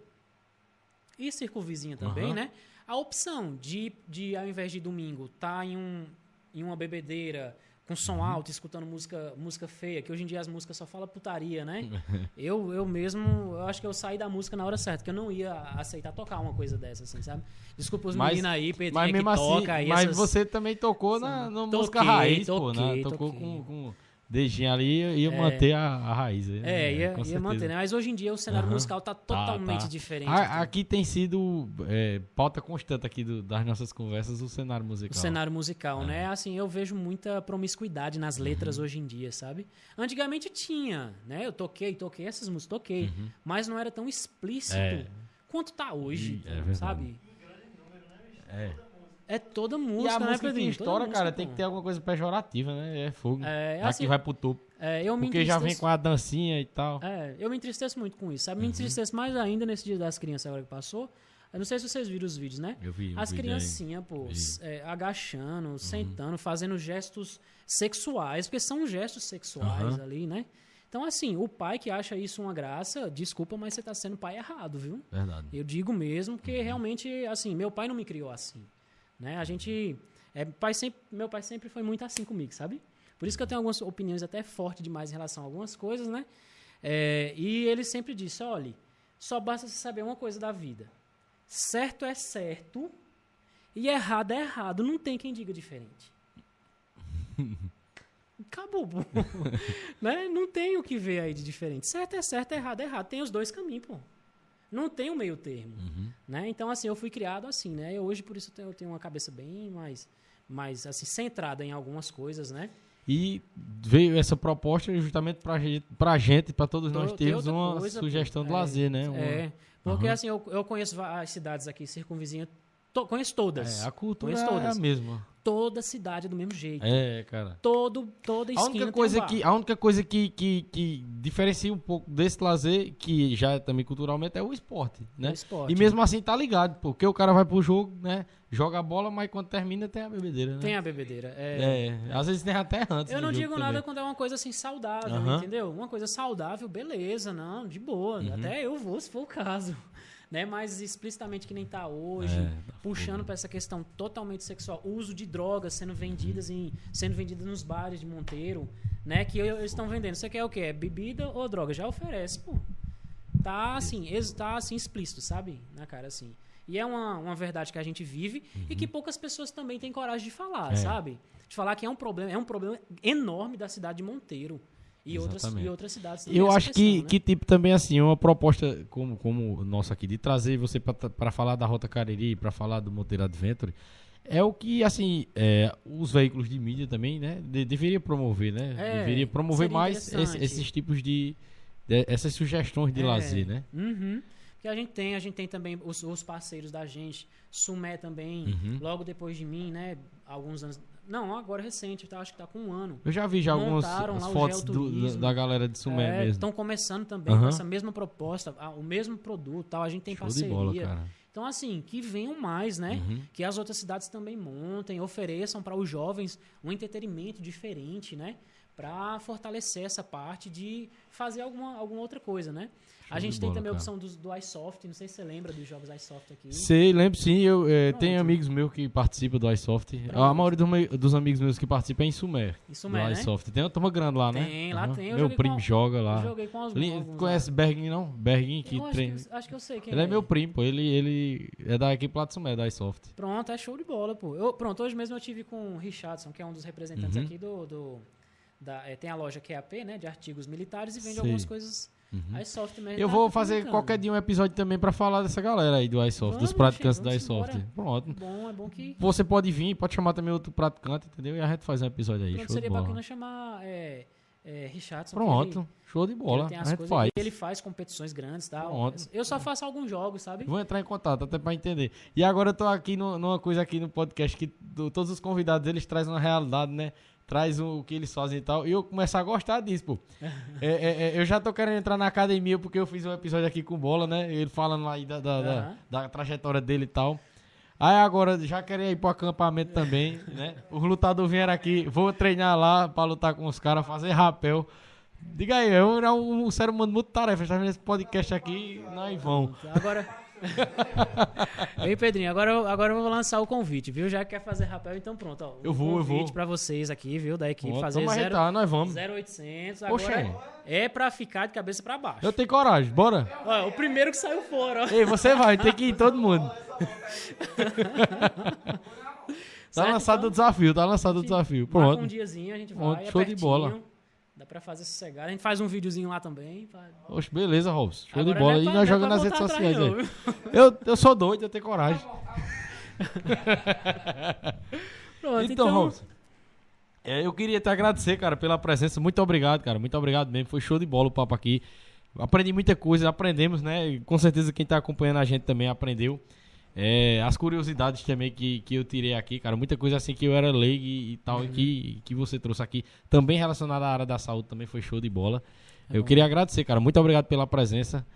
e circunvizinha também, Aham. né? A opção de, de, ao invés de domingo, estar em, um, em uma bebedeira com som Uhum. alto, escutando música, música feia, que hoje em dia as músicas só falam putaria, né? <laughs> eu, eu mesmo, eu acho que eu saí da música na hora certa, que eu não ia aceitar tocar uma coisa dessa, assim, sabe? Desculpa os meninos aí, Pedrinho, Mas que mesmo assim, toca aí mas essas... você também tocou na, na Toquei, música raiz, pô, toquei, né? Tocou toquei. com, com dedinho ali e ia manter a, a raiz. É, ia, com ia certeza. manter, né? Mas hoje em dia o cenário Aham. musical tá totalmente tá. diferente. A- aqui tem sido é, pauta constante aqui do- das nossas conversas o cenário o musical. cenário musical, né? Assim, eu vejo muita promiscuidade nas letras Uhum. hoje em dia, sabe? Antigamente tinha, né? Eu toquei, toquei essas músicas, toquei. Mas não era tão explícito Uhum. É. quanto tá hoje, É verdade. sabe? É. É toda E música, a né, música que Pedrinho? Toda história, cara, tem que ter alguma coisa pejorativa, né? É fogo. É, Aqui assim, vai pro topo. É, eu me Porque já vem com a dancinha e tal. É, eu me entristeço muito com isso, sabe? Uhum. Me entristeço mais ainda nesse dia das crianças agora que passou. Eu não sei se vocês viram os vídeos, né? Eu vi um As aí. criancinhas, pô, é, agachando, Uhum. sentando, fazendo gestos sexuais, porque são gestos sexuais Aham. ali, né? Então, assim, o pai que acha isso uma graça, desculpa, mas você tá sendo pai errado, viu? Verdade. Eu digo mesmo, Uhum. porque realmente, assim, meu pai não me criou assim, né? A gente, é, pai sempre, meu pai sempre foi muito assim comigo, sabe? Por isso que eu tenho algumas opiniões até fortes demais em relação a algumas coisas, né? É, e ele sempre disse, olha, só basta você saber uma coisa da vida. Certo é certo e errado é errado. Não tem quem diga diferente. <laughs> Acabou, <laughs> né? Não tem o que ver aí de diferente. Certo é certo, errado é errado. Tem os dois caminhos, pô. Não tem o meio termo. Né? Então, assim, eu fui criado assim, né? Eu hoje, por isso, eu tenho, uma cabeça bem mais, mais assim, centrada em algumas coisas, né? E veio essa proposta justamente pra gente, pra gente, pra todos nós termos uma coisa, sugestão de é, lazer, né? Uma- É, porque Aham. assim, eu, eu conheço as cidades aqui circunvizinhas, to- conheço todas. É, a cultura Conheço é todas. a mesma. Toda cidade é do mesmo jeito. É, cara. Todo, toda A esquina única tem coisa um que, a única coisa que, que, que diferencia um pouco desse lazer, que já é também culturalmente, é o esporte, né? É o esporte. E mesmo assim tá ligado, porque o cara vai pro jogo, né? Joga a bola, mas quando termina tem a bebedeira, né? Tem a bebedeira. É, É, às vezes tem até antes. Eu não digo também. nada quando é uma coisa assim saudável, entendeu? Uma coisa saudável, beleza, não, de boa. Uhum. Até eu vou, se for o caso. Né? Mas explicitamente que nem tá hoje, É, tá puxando para essa questão totalmente sexual, uso de drogas sendo vendidas em sendo vendidas nos bares de Monteiro, né? Que eles estão vendendo. Você quer o quê? É bebida ou droga? Já oferece, pô. Tá assim, tá assim explícito, sabe? Na cara assim. E é uma, uma verdade que a gente vive e que poucas pessoas também têm coragem de falar, Uhum. É. sabe? De falar que é um problema, é um problema enorme da cidade de Monteiro e outras e outras cidades. também, Eu acho que, questão, né? que, tipo, também, assim, uma proposta como, como nossa aqui, de trazer você para falar da Rota Cariri, para falar do Monteiro Adventure, é o que, assim, é, os veículos de mídia também, né, de- deveria promover, né? É, deveria promover mais esse- esses tipos de, de- essas sugestões de É. lazer, né? Uhum. Porque a gente tem, a gente tem também os, os parceiros da gente, Sumé também, Uhum. logo depois de mim, né? Alguns anos. Não, agora recente, tá, acho que tá com um ano. Eu já vi já algumas Montaram as lá o fotos do- da galera de Sumé mesmo. Estão começando também Aham. com essa mesma proposta, o mesmo produto, tal. A gente tem Show de parceria. bola. Então, assim, que venham mais, né? Uhum. Que as outras cidades também montem, ofereçam para os jovens um entretenimento diferente, né? Para fortalecer essa parte de fazer alguma, alguma outra coisa, né? a de gente tem bola, também a opção dos, do iSoft, não sei se você lembra dos jogos iSoft aqui. Sei, lembro sim, eu Pronto. tenho amigos meus que participam do iSoft. A maioria dos, amigos meus que participam é em Sumé. Isso do mesmo, né? iSoft. Tem uma turma grande lá, né? Tem, lá tem. Eu Meu primo joga lá. Eu joguei com os Li- alguns lá. Conhece Berguin, não? Berguin que Eu acho, treina. que, acho que eu sei quem Ele é meu primo, pô. Ele, ele é da equipe lá de Sumé, da iSoft. Pronto, é show de bola, pô. Eu, pronto, hoje mesmo eu tive com o Richardson, que é um dos representantes Uhum. aqui do. do da, é, tem a loja QAP, né? De artigos militares e vende Sei. algumas coisas Uhum. iSoft mesmo. Eu tá vou fazer qualquer dia um episódio também pra falar dessa galera aí do iSoft, dos Vamos, praticantes gente, da iSoft. Pronto. Bom, é bom que. Você pode vir, pode chamar também outro praticante, entendeu? E a gente faz um episódio aí. Pronto, seria bacana chamar é, é, Richardson. Pronto, ele- show de bola. Ele tem A gente faz. que ele faz competições grandes e tal. Pronto. Eu só faço alguns jogos, sabe? Vou entrar em contato, até pra entender. E agora eu tô aqui no- numa coisa aqui no podcast que do- todos os convidados eles trazem uma realidade, né? Traz o, o que eles fazem e tal. E eu começar a gostar disso, pô. <laughs> É, é, é, eu já tô querendo entrar na academia porque eu fiz um episódio aqui com bola, né? Ele falando aí da, da, da- Aham. da trajetória dele e tal. Aí agora já queria ir pro acampamento também, né? Os lutadores vieram aqui, vou treinar lá pra lutar com os caras, fazer rapel. Diga aí, eu era um, um ser humano muito tarefa, tá vendo esse podcast aqui, nós vamos. Agora. <laughs> Ei, Pedrinho, agora eu, agora eu vou lançar o convite, viu? Já que quer fazer rapel, então pronto, ó. Eu vou, eu convite vou. pra vocês aqui, viu? Da equipe Ó, fazer zero, arretar, nós vamos. 0800. Poxa, Agora é pra ficar de cabeça pra baixo. Eu tenho coragem, bora. Ó, o primeiro que saiu fora, ó. Ei, você vai, tem que ir todo mundo. <laughs> Tá Certo, lançado então? o desafio, tá lançado o desafio. Marca um Pronto. diazinho, a gente Pronto, vai. é show de bola. Dá pra fazer sossegado. A gente faz um videozinho lá também. pra- Oxe, beleza, Robson. Show de Agora bola. é E nós é jogamos nas redes sociais aí. Eu, eu sou doido, eu tenho coragem. <laughs> Pronto, Então, Robson. é, eu queria te agradecer, cara, pela presença. Muito obrigado, cara. Muito obrigado mesmo. Foi show de bola o papo aqui. Aprendi muita coisa, aprendemos, né? E com certeza quem tá acompanhando a gente também aprendeu. É, as curiosidades também que, que eu tirei aqui, cara. Muita coisa assim que eu era leigo e, e tal, Uhum. que, que você trouxe aqui. Também relacionada à área da saúde, também foi show de bola. É eu bom. queria agradecer, cara. Muito obrigado pela presença.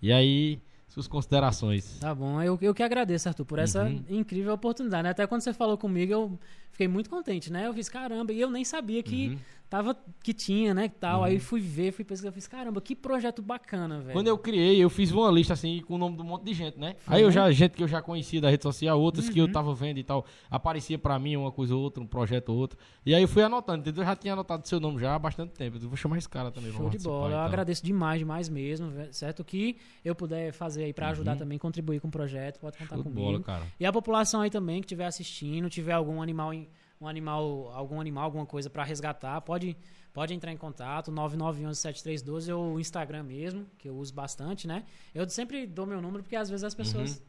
E aí, suas considerações. Tá bom, eu, eu que agradeço, Arthur, por essa Uhum. incrível oportunidade. né? Até quando você falou comigo, eu fiquei muito contente, né? Eu fiz, caramba, e eu nem sabia que Uhum. tava, que tinha, né, tal. Aí fui ver, fui pesquisar, fiz, caramba, que projeto bacana, velho. Quando eu criei, eu fiz uma lista assim com o nome de um monte de gente, né? Foi, Aí eu né? já, gente que eu já conhecia da rede social, outras que eu Uhum. tava vendo e tal, aparecia pra mim uma coisa ou outra, um projeto ou outro. E aí eu fui anotando, entendeu? Eu já tinha anotado seu nome já há bastante tempo. Eu vou chamar esse cara também. Show de bola. Eu agradeço demais, demais mesmo, certo? Que eu puder fazer aí pra ajudar Uhum. também, contribuir com o projeto, pode contar Show de comigo. bola, cara. E a população aí também que estiver assistindo, tiver algum animal, em- um animal, algum animal, alguma coisa pra resgatar, pode, pode entrar em contato, 9911-7312 ou o Instagram mesmo, que eu uso bastante, né? Eu sempre dou meu número porque às vezes as pessoas Uhum.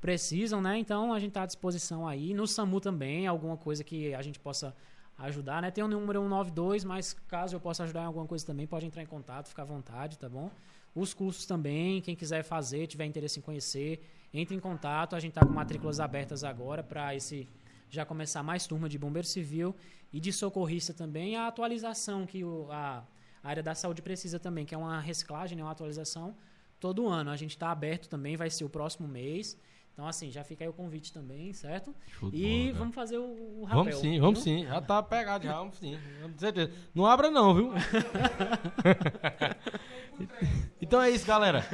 precisam, né? Então a gente tá à disposição aí. No SAMU também, alguma coisa que a gente possa ajudar, né? Tem o número 192, mas caso eu possa ajudar em alguma coisa também, pode entrar em contato, fica à vontade, tá bom? Os cursos também, quem quiser fazer, tiver interesse em conhecer, entre em contato. A gente está com matrículas abertas agora para esse já começar mais turma de bombeiro civil e de socorrista também. A atualização que o, a, a área da saúde precisa também, que é uma reciclagem, né, uma atualização todo ano. A gente está aberto também, vai ser o próximo mês. Então, assim, já fica aí o convite também, certo? De E cara. vamos fazer o, o rapel. Vamos sim, vamos viu? sim. Já tá pegado já, vamos sim. Não abra não, viu? <laughs> então é isso, galera.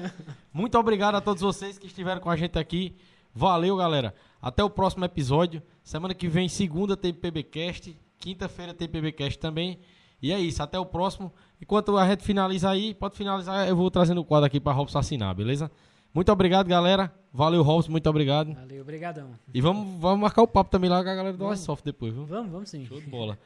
Muito obrigado a todos vocês que estiveram com a gente aqui. Valeu, galera. Até o próximo episódio. Semana que vem, segunda, tem PBcast. Quinta-feira tem PBcast também. E é isso, até o próximo. Enquanto a gente finaliza aí, pode finalizar, eu vou trazendo o quadro aqui para Robson assinar, beleza? Muito obrigado, galera. Valeu, Robson, muito obrigado. Valeu, obrigadão. E vamos, vamos marcar o papo também lá com a galera do. Isoft depois, viu? Vamos, vamos sim. Show de bola.